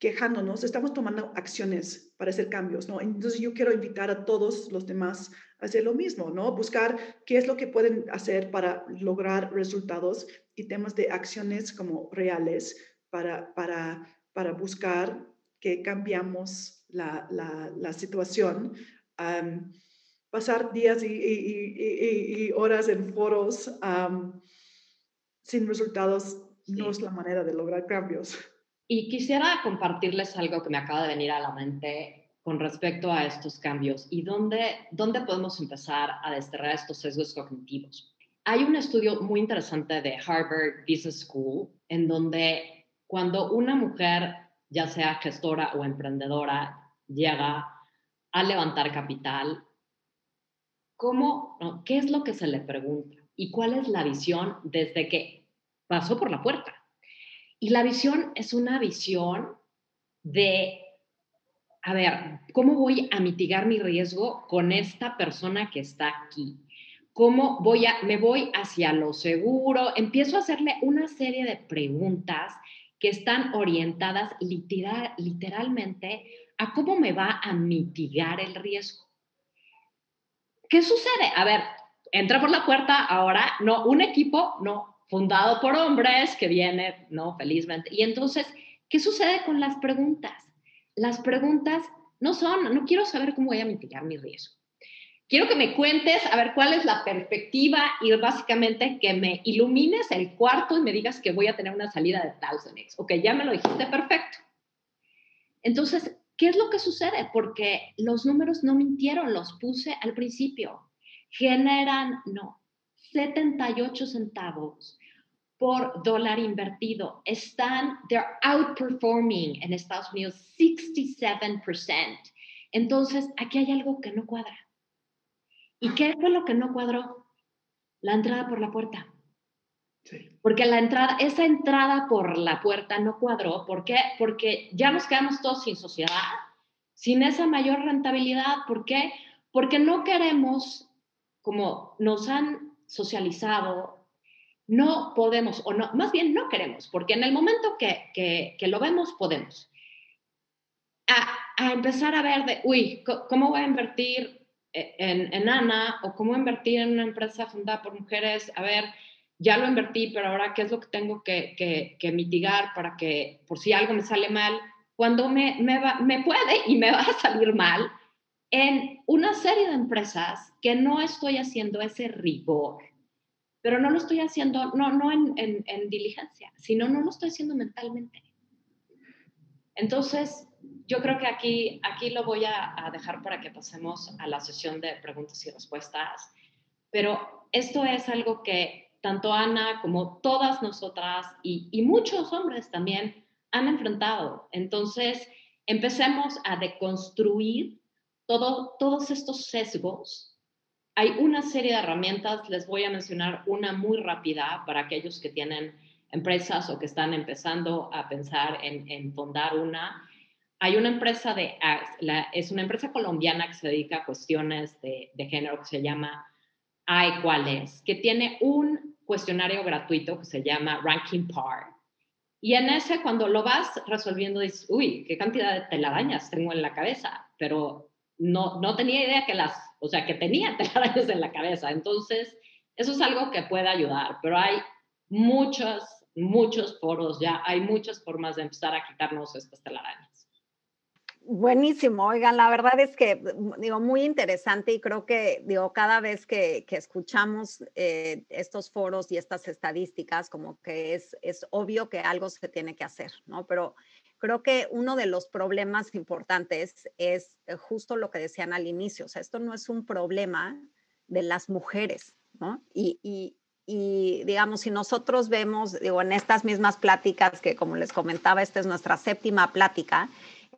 quejándonos, estamos tomando acciones para hacer cambios, ¿no? Entonces yo quiero invitar a todos los demás a hacer lo mismo, ¿no? Buscar qué es lo que pueden hacer para lograr resultados y temas de acciones como reales para, para, para buscar que cambiamos la, la, la situación. pasar días y, y, y, horas en foros sin resultados no es la manera de lograr cambios. Y quisiera compartirles algo que me acaba de venir a la mente con respecto a estos cambios y dónde, dónde podemos empezar a desterrar estos sesgos cognitivos. Hay un estudio muy interesante de Harvard Business School en donde cuando una mujer, ya sea gestora o emprendedora, llega a levantar capital, ¿cómo, ¿qué es lo que se le pregunta? ¿Y cuál es la visión desde que pasó por la puerta? Y la visión es una visión de, a ver, ¿cómo voy a mitigar mi riesgo con esta persona que está aquí? ¿Cómo voy a, me voy hacia lo seguro? Empiezo a hacerle una serie de preguntas que están orientadas literal, literalmente a cómo me va a mitigar el riesgo. ¿Qué sucede? A ver, entra por la puerta ahora, no, un equipo, no, fundado por hombres que viene, ¿no? Felizmente. Y entonces, ¿qué sucede con las preguntas? Las preguntas no son, no quiero saber cómo voy a mitigar mi riesgo. Quiero que me cuentes, a ver, cuál es la perspectiva y básicamente que me ilumines el cuarto y me digas que voy a tener una salida de 1000x. Ok, ya me lo dijiste, perfecto. Entonces, ¿qué es lo que sucede? Porque los números no mintieron, los puse al principio. Generan, no, 78 centavos por dólar invertido. Están, they're outperforming en Estados Unidos 67%. Entonces, aquí hay algo que no cuadra. ¿Y qué fue lo que no cuadró? La entrada por la puerta. Sí. Porque la entrada, esa entrada por la puerta no cuadró. ¿Por qué? Porque ya nos quedamos todos sin sociedad, sin esa mayor rentabilidad. ¿Por qué? Porque no queremos, como nos han socializado no podemos, o no, más bien no queremos, porque en el momento que, que, lo vemos, podemos. A, a, empezar a ver de, uy, ¿cómo voy a invertir en, en Ana? ¿O cómo invertir en una empresa fundada por mujeres? A ver, ya lo invertí, pero ahora, ¿qué es lo que tengo que, que, que mitigar para que, por si algo me sale mal, cuando me, me, va, me puede y me va a salir mal, en una serie de empresas que no estoy haciendo ese rigor pero no lo estoy haciendo, no, no en, en, diligencia, sino no lo estoy haciendo mentalmente. Entonces, yo creo que aquí, aquí lo voy a, a, dejar para que pasemos a la sesión de preguntas y respuestas, pero esto es algo que tanto Ana como todas nosotras y, y muchos hombres también han enfrentado. Entonces, empecemos a deconstruir todo, todos estos sesgos hay una serie de herramientas, les voy a mencionar una muy rápida para aquellos que tienen empresas o que están empezando a pensar en, en fundar una. Hay una empresa de, es una empresa colombiana que se dedica a cuestiones de, género que se llama Hay Cuáles, que tiene un cuestionario gratuito que se llama Ranking Par. Y en ese, cuando lo vas resolviendo, dices, uy, qué cantidad de telarañas tengo en la cabeza, pero no, no tenía idea que las o sea, que tenía telarañas en la cabeza. Entonces, eso es algo que puede ayudar, pero hay muchos, muchos foros ya, hay muchas formas de empezar a quitarnos estas telarañas. Buenísimo, oigan, la verdad es que, digo, muy interesante y creo que, digo, cada vez que, escuchamos eh, estos foros y estas estadísticas, como que es, es obvio que algo se tiene que hacer, ¿no? Pero creo que uno de los problemas importantes es justo lo que decían al inicio, o sea, esto no es un problema de las mujeres, ¿no? Y, y, y digamos, si nosotros vemos, digo, en estas mismas pláticas que como les comentaba, esta es nuestra séptima plática,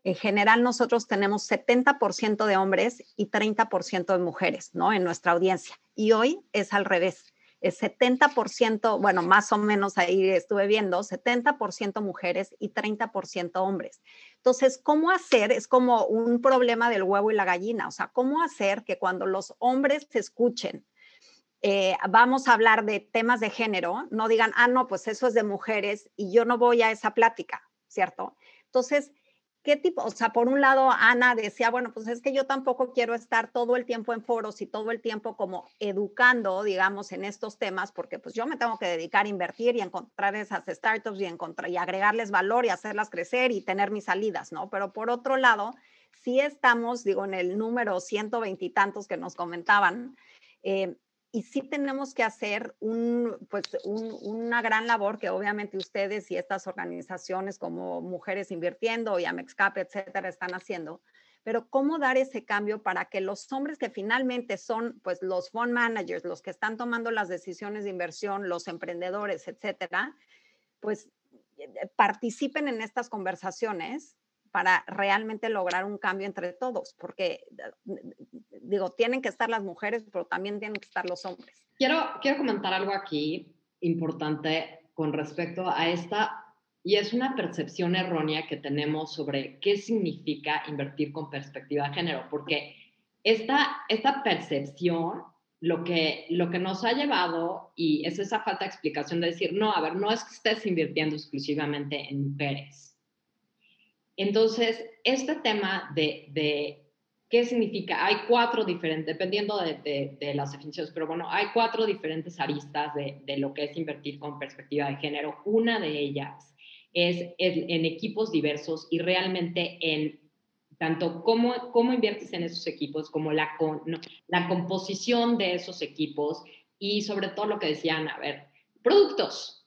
en general nosotros tenemos 70% de hombres y 30% de mujeres, ¿no? En nuestra audiencia. Y hoy es al revés. Es 70%, bueno, más o menos ahí estuve viendo, 70% mujeres y 30% hombres. Entonces, ¿cómo hacer? Es como un problema del huevo y la gallina. O sea, ¿cómo hacer que cuando los hombres se escuchen, eh, vamos a hablar de temas de género, no digan, ah, no, pues eso es de mujeres y yo no voy a esa plática, ¿cierto? Entonces, ¿Qué tipo? O sea, por un lado, Ana decía, bueno, pues es que yo tampoco quiero estar todo el tiempo en foros y todo el tiempo como educando, digamos, en estos temas, porque pues yo me tengo que dedicar a invertir y encontrar esas startups y, encontrar, y agregarles valor y hacerlas crecer y tener mis salidas, ¿no? Pero por otro lado, sí estamos, digo, en el número ciento veintitantos que nos comentaban, eh, y sí tenemos que hacer pues, una gran labor que obviamente ustedes y estas organizaciones como Mujeres Invirtiendo y Amexcap, etcétera, están haciendo. Pero cómo dar ese cambio para que los hombres que finalmente son pues los fund managers, los que están tomando las decisiones de inversión, los emprendedores, etcétera, pues eh, participen en estas conversaciones para realmente lograr un cambio entre todos, porque digo, tienen que estar las mujeres, pero también tienen que estar los hombres. Quiero, quiero comentar algo aquí importante con respecto a esta, y es una percepción errónea que tenemos sobre qué significa invertir con perspectiva de género, porque esta, esta percepción lo que, lo que nos ha llevado, y es esa falta de explicación de decir, no, a ver, no es que estés invirtiendo exclusivamente en mujeres entonces, este tema de, qué significa, hay cuatro diferentes, dependiendo de, las definiciones, pero bueno, hay cuatro diferentes aristas de, lo que es invertir con perspectiva de género. Una de ellas es, en equipos diversos y realmente en tanto cómo, cómo inviertes en esos equipos, como la, la composición de esos equipos y sobre todo lo que decían, a ver, productos,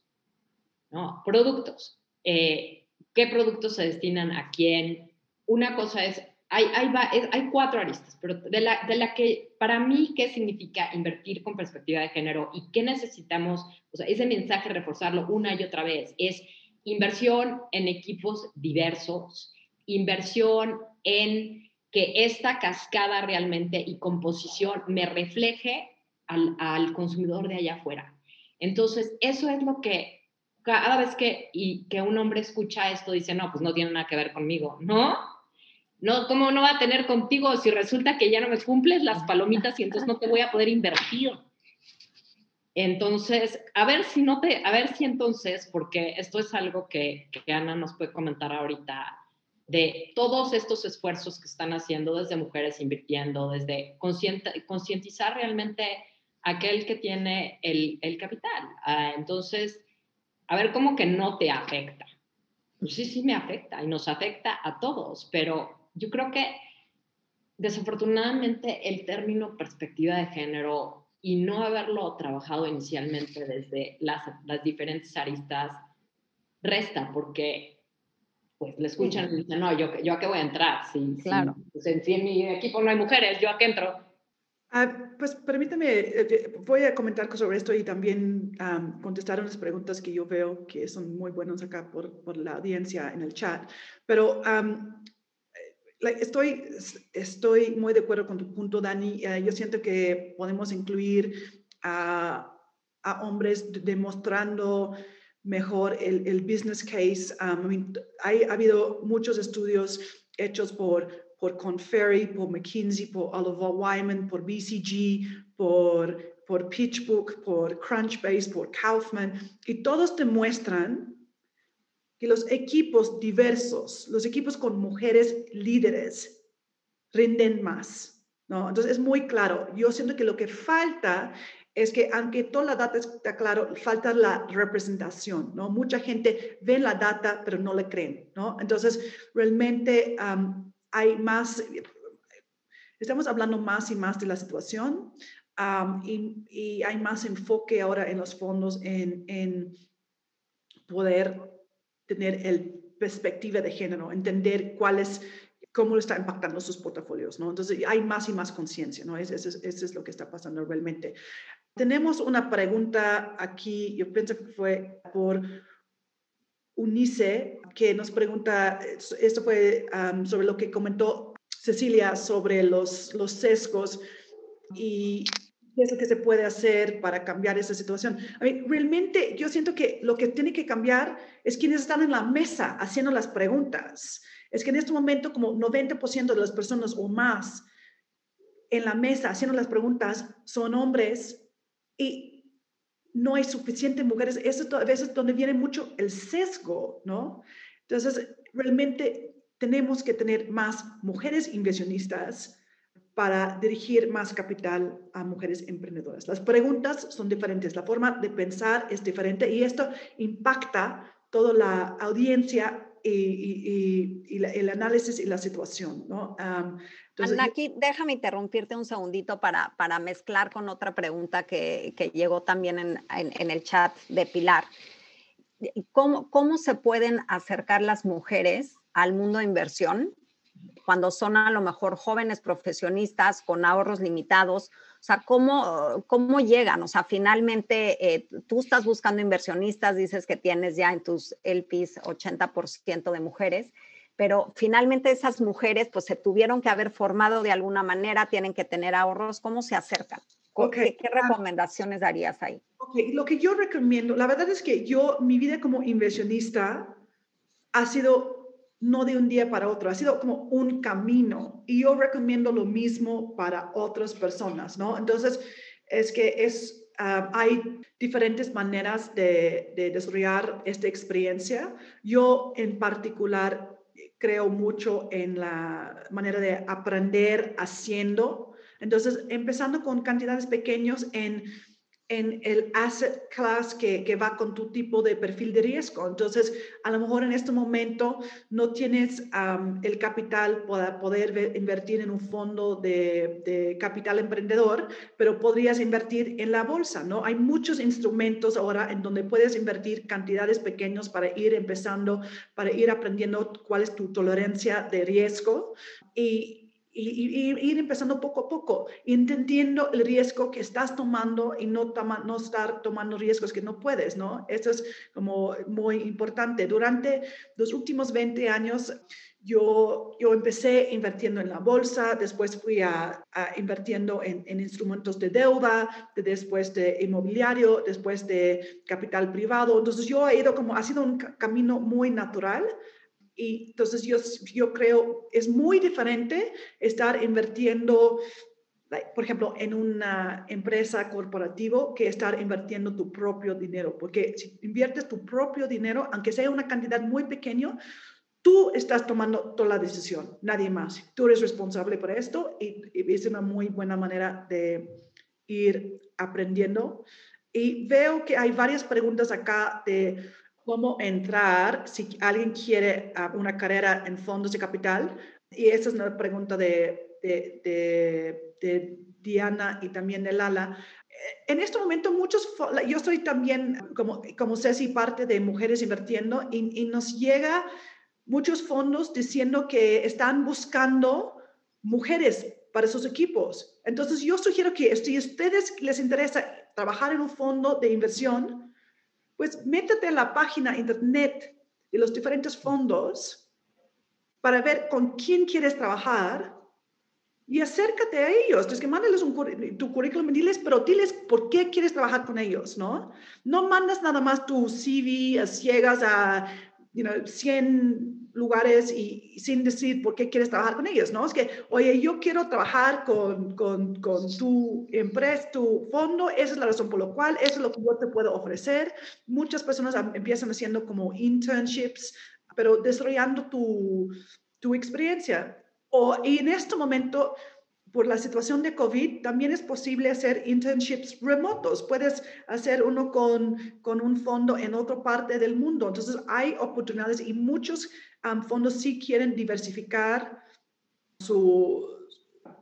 ¿no? Productos. Eh, qué productos se destinan a quién. Una cosa es, hay, hay, hay cuatro aristas, pero de la, de la que para mí, ¿qué significa invertir con perspectiva de género y qué necesitamos? O sea, ese mensaje, reforzarlo una y otra vez, es inversión en equipos diversos, inversión en que esta cascada realmente y composición me refleje al, al consumidor de allá afuera. Entonces, eso es lo que cada vez que, y, que un hombre escucha esto, dice, no, pues no tiene nada que ver conmigo, ¿no? No, ¿cómo no va a tener contigo si resulta que ya no me cumples las palomitas y entonces no te voy a poder invertir? Entonces, a ver si no te, a ver si entonces, porque esto es algo que, que Ana nos puede comentar ahorita, de todos estos esfuerzos que están haciendo desde mujeres invirtiendo, desde concientizar realmente aquel que tiene el, el capital. Ah, entonces, a ver cómo que no te afecta. Pues sí, sí me afecta y nos afecta a todos, pero yo creo que desafortunadamente el término perspectiva de género y no haberlo trabajado inicialmente desde las, las diferentes aristas resta porque pues le escuchan y dicen, no, yo, yo a qué voy a entrar, si, claro. Pues, si en mi equipo no hay mujeres, yo a qué entro. Ah, pues permítame, eh, voy a comentar sobre esto y también contestar unas preguntas que yo veo que son muy buenas acá por, por la audiencia en el chat. Pero eh, estoy, estoy muy de acuerdo con tu punto, Dani. Eh, yo siento que podemos incluir a, a hombres demostrando mejor el, el business case. hay, ha habido muchos estudios hechos por por Conferry, por McKinsey, por Oliver Wyman, por BCG, por, por PitchBook, por Crunchbase, por Kaufman, y todos te muestran que los equipos diversos, los equipos con mujeres líderes, rinden más. ¿no? Entonces es muy claro. Yo siento que lo que falta es que aunque toda la data está claro, falta la representación, ¿no? Mucha gente ve la data, pero no le creen, ¿no? Entonces, realmente hay más, estamos hablando más y más de la situación y, hay más enfoque ahora en los fondos en, en poder tener el perspectiva de género, entender cuál es cómo está impactando sus portafolios, ¿no? Entonces hay más y más conciencia, ¿no? Eso es, es, lo que está pasando realmente. Tenemos una pregunta aquí, yo pienso que fue por Unice, que nos pregunta, esto fue sobre lo que comentó Cecilia sobre los, los sesgos y qué es lo que se puede hacer para cambiar esa situación. A mí, realmente yo siento que lo que tiene que cambiar es quienes están en la mesa haciendo las preguntas. Es que en este momento como 90% de las personas o más en la mesa haciendo las preguntas son hombres y no hay suficiente mujeres. Eso es a veces donde viene mucho el sesgo, ¿no? Entonces, realmente tenemos que tener más mujeres inversionistas para dirigir más capital a mujeres emprendedoras. Las preguntas son diferentes, la forma de pensar es diferente y esto impacta toda la audiencia y, el análisis y la situación, ¿no? Entonces, aquí déjame interrumpirte un segundito para, para mezclar con otra pregunta que, que llegó también en, en, el chat de Pilar. ¿Cómo, ¿Cómo se pueden acercar las mujeres al mundo de inversión cuando son a lo mejor jóvenes profesionistas con ahorros limitados? O sea, ¿cómo, cómo llegan? O sea, finalmente eh, tú estás buscando inversionistas, dices que tienes ya en tus LPs 80% de mujeres pero finalmente esas mujeres pues se tuvieron que haber formado de alguna manera, tienen que tener ahorros, ¿cómo se acercan? ¿Qué, ¿Qué, ah. recomendaciones darías ahí? Ok, lo que yo recomiendo, la verdad es que yo, mi vida como inversionista ha sido no de un día para otro, ha sido como un camino y yo recomiendo lo mismo para otras personas, ¿no? Entonces, es que es, ah, hay diferentes maneras de, de desarrollar esta experiencia. Yo en particular creo mucho en la manera de aprender haciendo. Entonces, empezando con cantidades pequeñas en en el asset class que, que, va con tu tipo de perfil de riesgo. Entonces, a lo mejor en este momento no tienes el capital para poder invertir en un fondo de, de, capital emprendedor, pero podrías invertir en la bolsa, ¿no? Hay muchos instrumentos ahora en donde puedes invertir cantidades pequeñas para ir empezando, para ir aprendiendo cuál es tu tolerancia de riesgo. Y, y, ir empezando poco a poco, entendiendo el riesgo que estás tomando y no, toma, no estar tomando riesgos que no puedes, ¿no? Eso es como muy importante. Durante los últimos 20 años, yo, yo empecé invirtiendo en la bolsa, después fui a, invirtiendo en, en, instrumentos de deuda, de, después de inmobiliario, después de capital privado. Entonces yo he ido como, ha sido un camino muy natural y entonces yo, yo creo es muy diferente estar invirtiendo, por ejemplo, en una empresa corporativa que estar invirtiendo tu propio dinero, porque si inviertes tu propio dinero, aunque sea una cantidad muy pequeña, tú estás tomando toda la decisión, nadie más. Tú eres responsable por esto y, y es una muy buena manera de ir aprendiendo. Y veo que hay varias preguntas acá de cómo entrar si alguien quiere ah, una carrera en fondos de capital. Y esa es una pregunta de, de, Diana y también de Lala. Eh, en este momento muchos, yo soy también, como, como Ceci, parte de Mujeres Invirtiendo y, y nos llega muchos fondos diciendo que están buscando mujeres para sus equipos. Entonces yo sugiero que si a ustedes les interesa trabajar en un fondo de inversión, pues métete a la página internet de los diferentes fondos para ver con quién quieres trabajar y acércate a ellos. Entonces, que mándales un, tu currículum diles, pero diles por qué quieres trabajar con ellos, ¿no? No mandas nada más tu CV a ciegas a you know, 100 lugares y, sin decir por qué quieres trabajar con ellos, ¿no? Es que, oye, yo quiero trabajar con, con, con, tu empresa, tu fondo, esa es la razón por la cual, eso es lo que yo te puedo ofrecer. Muchas personas empiezan haciendo como internships, pero desarrollando tu, tu experiencia. O, y en este momento, por la situación de COVID, también es posible hacer internships remotos. Puedes hacer uno con, con un fondo en otra parte del mundo. Entonces, hay oportunidades y muchos fondos sí quieren diversificar su,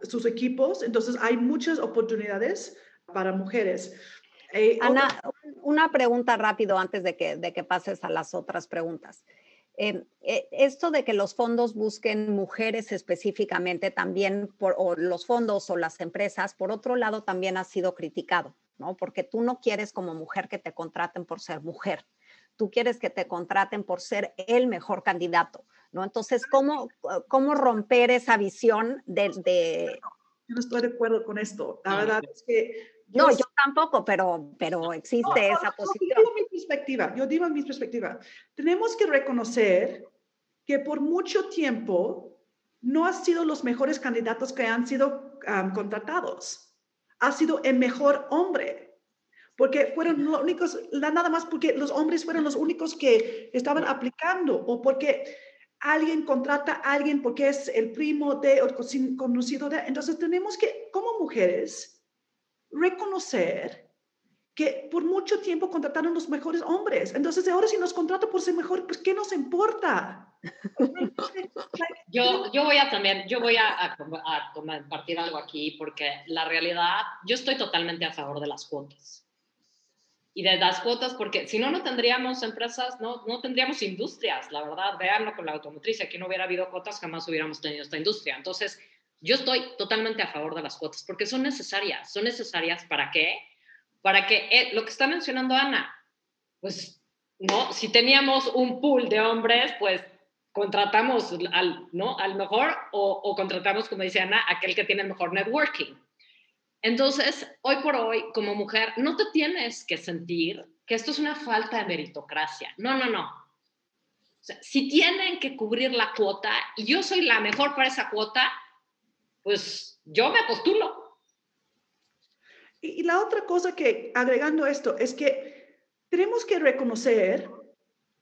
sus equipos. Entonces, hay muchas oportunidades para mujeres. Eh, Ana, una pregunta rápido antes de que, de que pases a las otras preguntas. Em, eh, esto de que los fondos busquen mujeres específicamente también, por, o los fondos o las empresas, por otro lado, también ha sido criticado, ¿no? Porque tú no quieres como mujer que te contraten por ser mujer, tú quieres que te contraten por ser el mejor candidato, ¿no? Entonces, ¿cómo, cómo romper esa visión de, de... Yo no estoy de acuerdo con esto. La verdad es que no, yo tampoco, pero, pero existe esa posibilidad. Yo digo mi perspectiva, yo digo mi perspectiva. Tenemos que reconocer que por mucho tiempo no han sido los mejores candidatos que han sido contratados. Ha sido el mejor hombre. Porque fueron los únicos, nada más porque los hombres fueron los únicos que estaban aplicando o porque alguien contrata a alguien porque es el primo de o conocido de. Entonces tenemos que, como mujeres, reconocer que por mucho tiempo contrataron los mejores hombres. Entonces, ahora si nos contratan por ser mejor, pues ¿qué nos importa? yo, yo voy a también, yo voy a, a, compartir algo aquí porque la realidad, yo estoy totalmente a favor de las cuotas. Y de las cuotas, porque si no, no tendríamos empresas, no, no tendríamos industrias, la verdad. Veanlo con la automotriz, aquí no hubiera habido cuotas, jamás hubiéramos tenido esta industria. Entonces, yo estoy totalmente a favor de las cuotas porque son necesarias. ¿Son necesarias para qué? Para que eh, lo que está mencionando Ana, pues, ¿no? Si teníamos un pool de hombres, pues contratamos al, ¿no? al mejor o, o contratamos, como dice Ana, aquel que tiene el mejor networking. Entonces, hoy por hoy, como mujer, no te tienes que sentir que esto es una falta de meritocracia. No, no, no. O sea, si tienen que cubrir la cuota y yo soy la mejor para esa cuota, pues yo me postulo. Y, la otra cosa que, agregando esto, es que tenemos que reconocer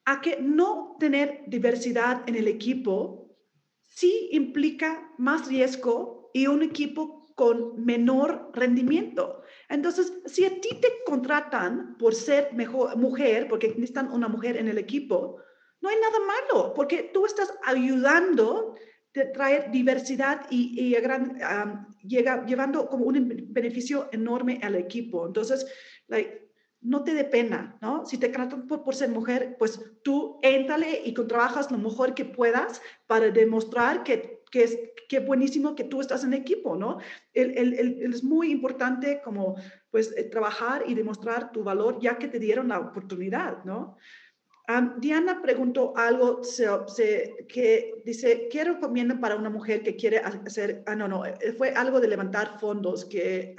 a que no tener diversidad en el equipo sí implica más riesgo y un equipo con menor rendimiento. Entonces, si a ti te contratan por ser mejor, mujer, porque necesitan una mujer en el equipo, no hay nada malo, porque tú estás ayudando de traer diversidad y, gran, llega, llevando como un beneficio enorme al equipo. Entonces, like, no te dé pena, ¿no? Si te tratan por, por, ser mujer, pues tú éntale y trabajas lo mejor que puedas para demostrar que, que es que buenísimo que tú estás en equipo, ¿no? El, el, el, es muy importante como, pues, eh, trabajar y demostrar tu valor ya que te dieron la oportunidad, ¿no? Diana preguntó algo que dice, ¿qué recomienda para una mujer que quiere hacer? Ah, no, no, eh, fue algo de levantar fondos, que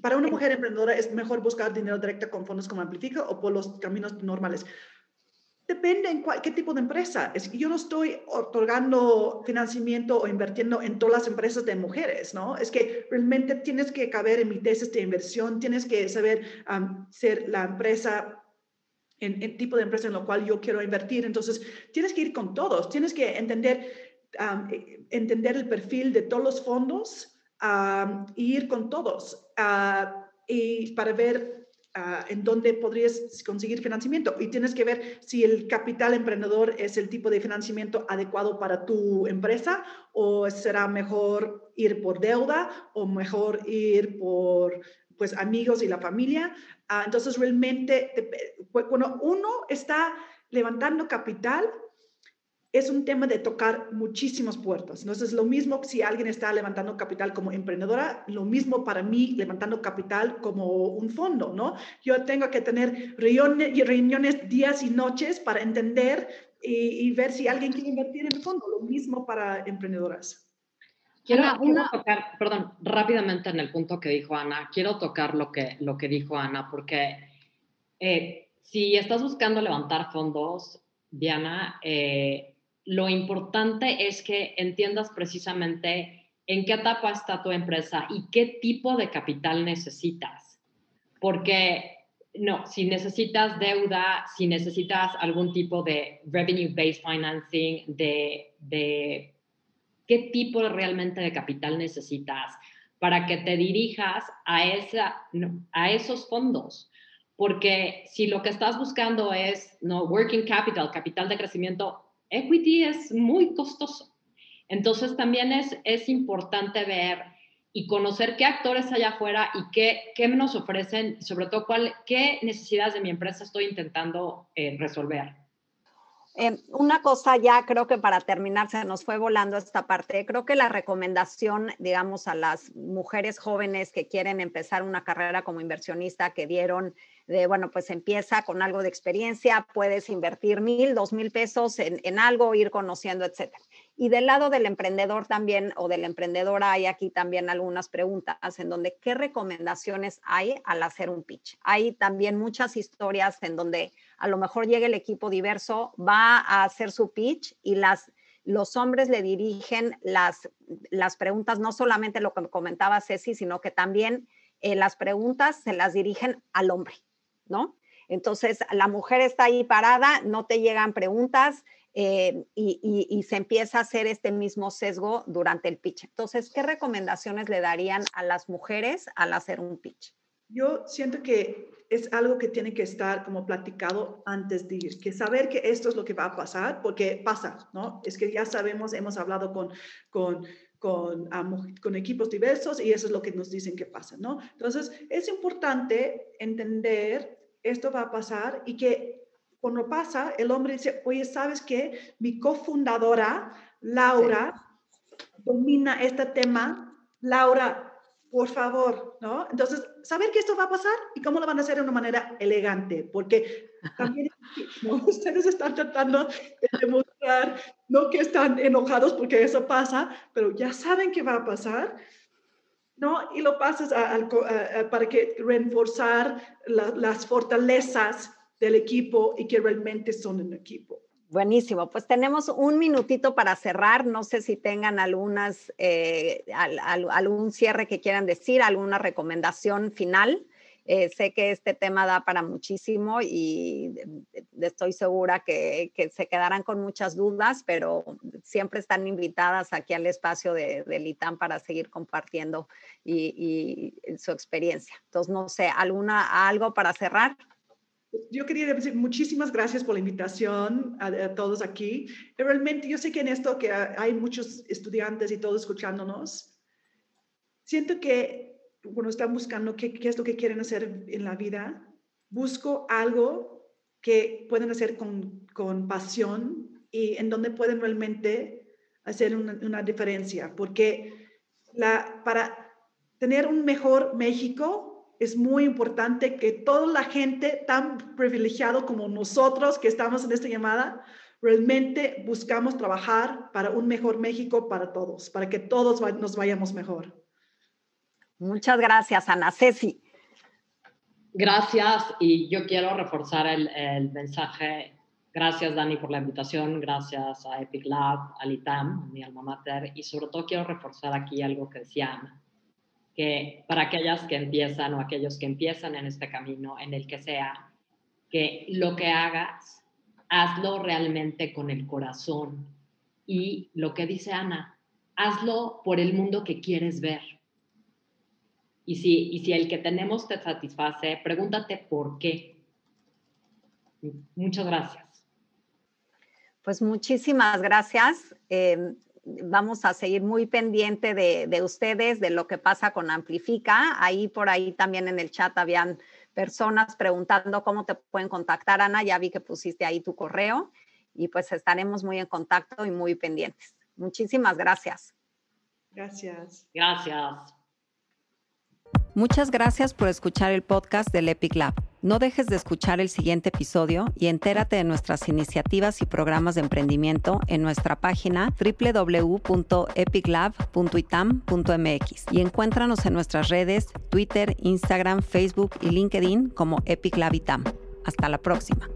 para una mujer emprendedora es mejor buscar dinero directo con fondos como Amplifica o por los caminos normales. Depende en qué tipo de empresa. Es, yo no estoy otorgando financiamiento o invirtiendo en todas las empresas de mujeres, ¿no? Es que realmente tienes que caber en mi tesis de inversión, tienes que saber ser la empresa en el tipo de empresa en la cual yo quiero invertir. Entonces, tienes que ir con todos, tienes que entender, e, entender el perfil de todos los fondos e ir con todos uh, y para ver uh, en dónde podrías conseguir financiamiento. Y tienes que ver si el capital emprendedor es el tipo de financiamiento adecuado para tu empresa o será mejor ir por deuda o mejor ir por pues amigos y la familia. Ah, entonces, realmente, cuando uno está levantando capital, es un tema de tocar muchísimas puertas. Entonces, lo mismo si alguien está levantando capital como emprendedora, lo mismo para mí levantando capital como un fondo, ¿no? Yo tengo que tener reuniones, reuniones días y noches para entender y, y ver si alguien quiere invertir en el fondo. Lo mismo para emprendedoras. Quiero, tocar, perdón, rápidamente en el punto que dijo Ana, quiero tocar lo que, lo que dijo Ana, porque eh, si estás buscando levantar fondos, Diana, eh, lo importante es que entiendas precisamente en qué etapa está tu empresa y qué tipo de capital necesitas. Porque, no, si necesitas deuda, si necesitas algún tipo de revenue-based financing, de, de qué tipo realmente de capital necesitas para que te dirijas a, esa, a esos fondos. Porque si lo que estás buscando es no, working capital, capital de crecimiento, equity es muy costoso. Entonces también es, es importante ver y conocer qué actores hay afuera y qué, qué nos ofrecen sobre todo cuál, qué necesidades de mi empresa estoy intentando eh, resolver. Una cosa ya creo que para terminar se nos fue volando esta parte. Creo que la recomendación, digamos, a las mujeres jóvenes que quieren empezar una carrera como inversionista que dieron de, bueno, pues empieza con algo de experiencia, puedes invertir mil, dos mil pesos en, en algo, ir conociendo, etcétera. Y del lado del emprendedor también o de la emprendedora hay aquí también algunas preguntas en donde qué recomendaciones hay al hacer un pitch. Hay también muchas historias en donde a lo mejor llega el equipo diverso, va a hacer su pitch y las, los hombres le dirigen las, las preguntas, no solamente lo que comentaba Ceci, sino que también eh, las preguntas se las dirigen al hombre, ¿no? Entonces, la mujer está ahí parada, no te llegan preguntas, eh, y, se empieza a hacer este mismo sesgo durante el pitch. Entonces, ¿qué recomendaciones le darían a las mujeres al hacer un pitch? Yo siento que es algo que tiene que estar como platicado antes de ir, que saber que esto es lo que va a pasar, porque pasa, ¿no? Es que ya sabemos, hemos hablado con, con, con, con equipos diversos y eso es lo que nos dicen que pasa, ¿no? Entonces, es importante entender esto va a pasar y que cuando pasa, el hombre dice, oye, ¿sabes qué? Mi cofundadora, Laura, domina este tema. Laura, por favor, ¿no? Entonces, saber que esto va a pasar y cómo lo van a hacer de una manera elegante, porque también ustedes están tratando de demostrar, no que están enojados porque eso pasa, pero ya saben que va a pasar, ¿no? Y lo pasas para que reforzar las fortalezas del equipo y que realmente son un equipo. Buenísimo, pues tenemos un minutito para cerrar. No sé si tengan algunas, eh, algún cierre que quieran decir, alguna recomendación final. Eh, sé que este tema da para muchísimo y estoy segura que, se quedarán con muchas dudas, pero siempre están invitadas aquí al espacio de, del ITAM para seguir compartiendo y, y, su experiencia. Entonces, no sé, ¿alguna, algo para cerrar? Yo quería decir muchísimas gracias por la invitación a, todos aquí. Realmente yo sé que en esto que hay muchos estudiantes y todos escuchándonos, siento que cuando están buscando qué, qué, es lo que quieren hacer en la vida, busco algo que pueden hacer con, con pasión y en donde pueden realmente hacer una, una diferencia, porque la, para tener un mejor México es muy importante que toda la gente tan privilegiado como nosotros que estamos en esta llamada, realmente buscamos trabajar para un mejor México para todos, para que todos nos vayamos mejor. Muchas gracias, Ana Ceci. Gracias y yo quiero reforzar el, el mensaje. Gracias, Dani, por la invitación. Gracias a Epic Lab, a ITAM, mi alma mater. Y sobre todo quiero reforzar aquí algo que decía Ana que para aquellas que empiezan o aquellos que empiezan en este camino, en el que sea, que lo que hagas, hazlo realmente con el corazón. Y lo que dice Ana, hazlo por el mundo que quieres ver. Y si, y si el que tenemos te satisface, pregúntate por qué. Muchas gracias. Pues muchísimas gracias. Eh, vamos a seguir muy pendiente de, ustedes, de lo que pasa con Amplifica. Ahí por ahí también en el chat habían personas preguntando cómo te pueden contactar, Ana. Ya vi que pusiste ahí tu correo y pues estaremos muy en contacto y muy pendientes. Muchísimas gracias. Gracias. Gracias. Muchas gracias por escuchar el podcast del Epic Lab. No dejes de escuchar el siguiente episodio y entérate de nuestras iniciativas y programas de emprendimiento en nuestra página www.epiclab.itam.mx y encuéntranos en nuestras redes Twitter, Instagram, Facebook y LinkedIn como Epic Lab Itam. Hasta la próxima.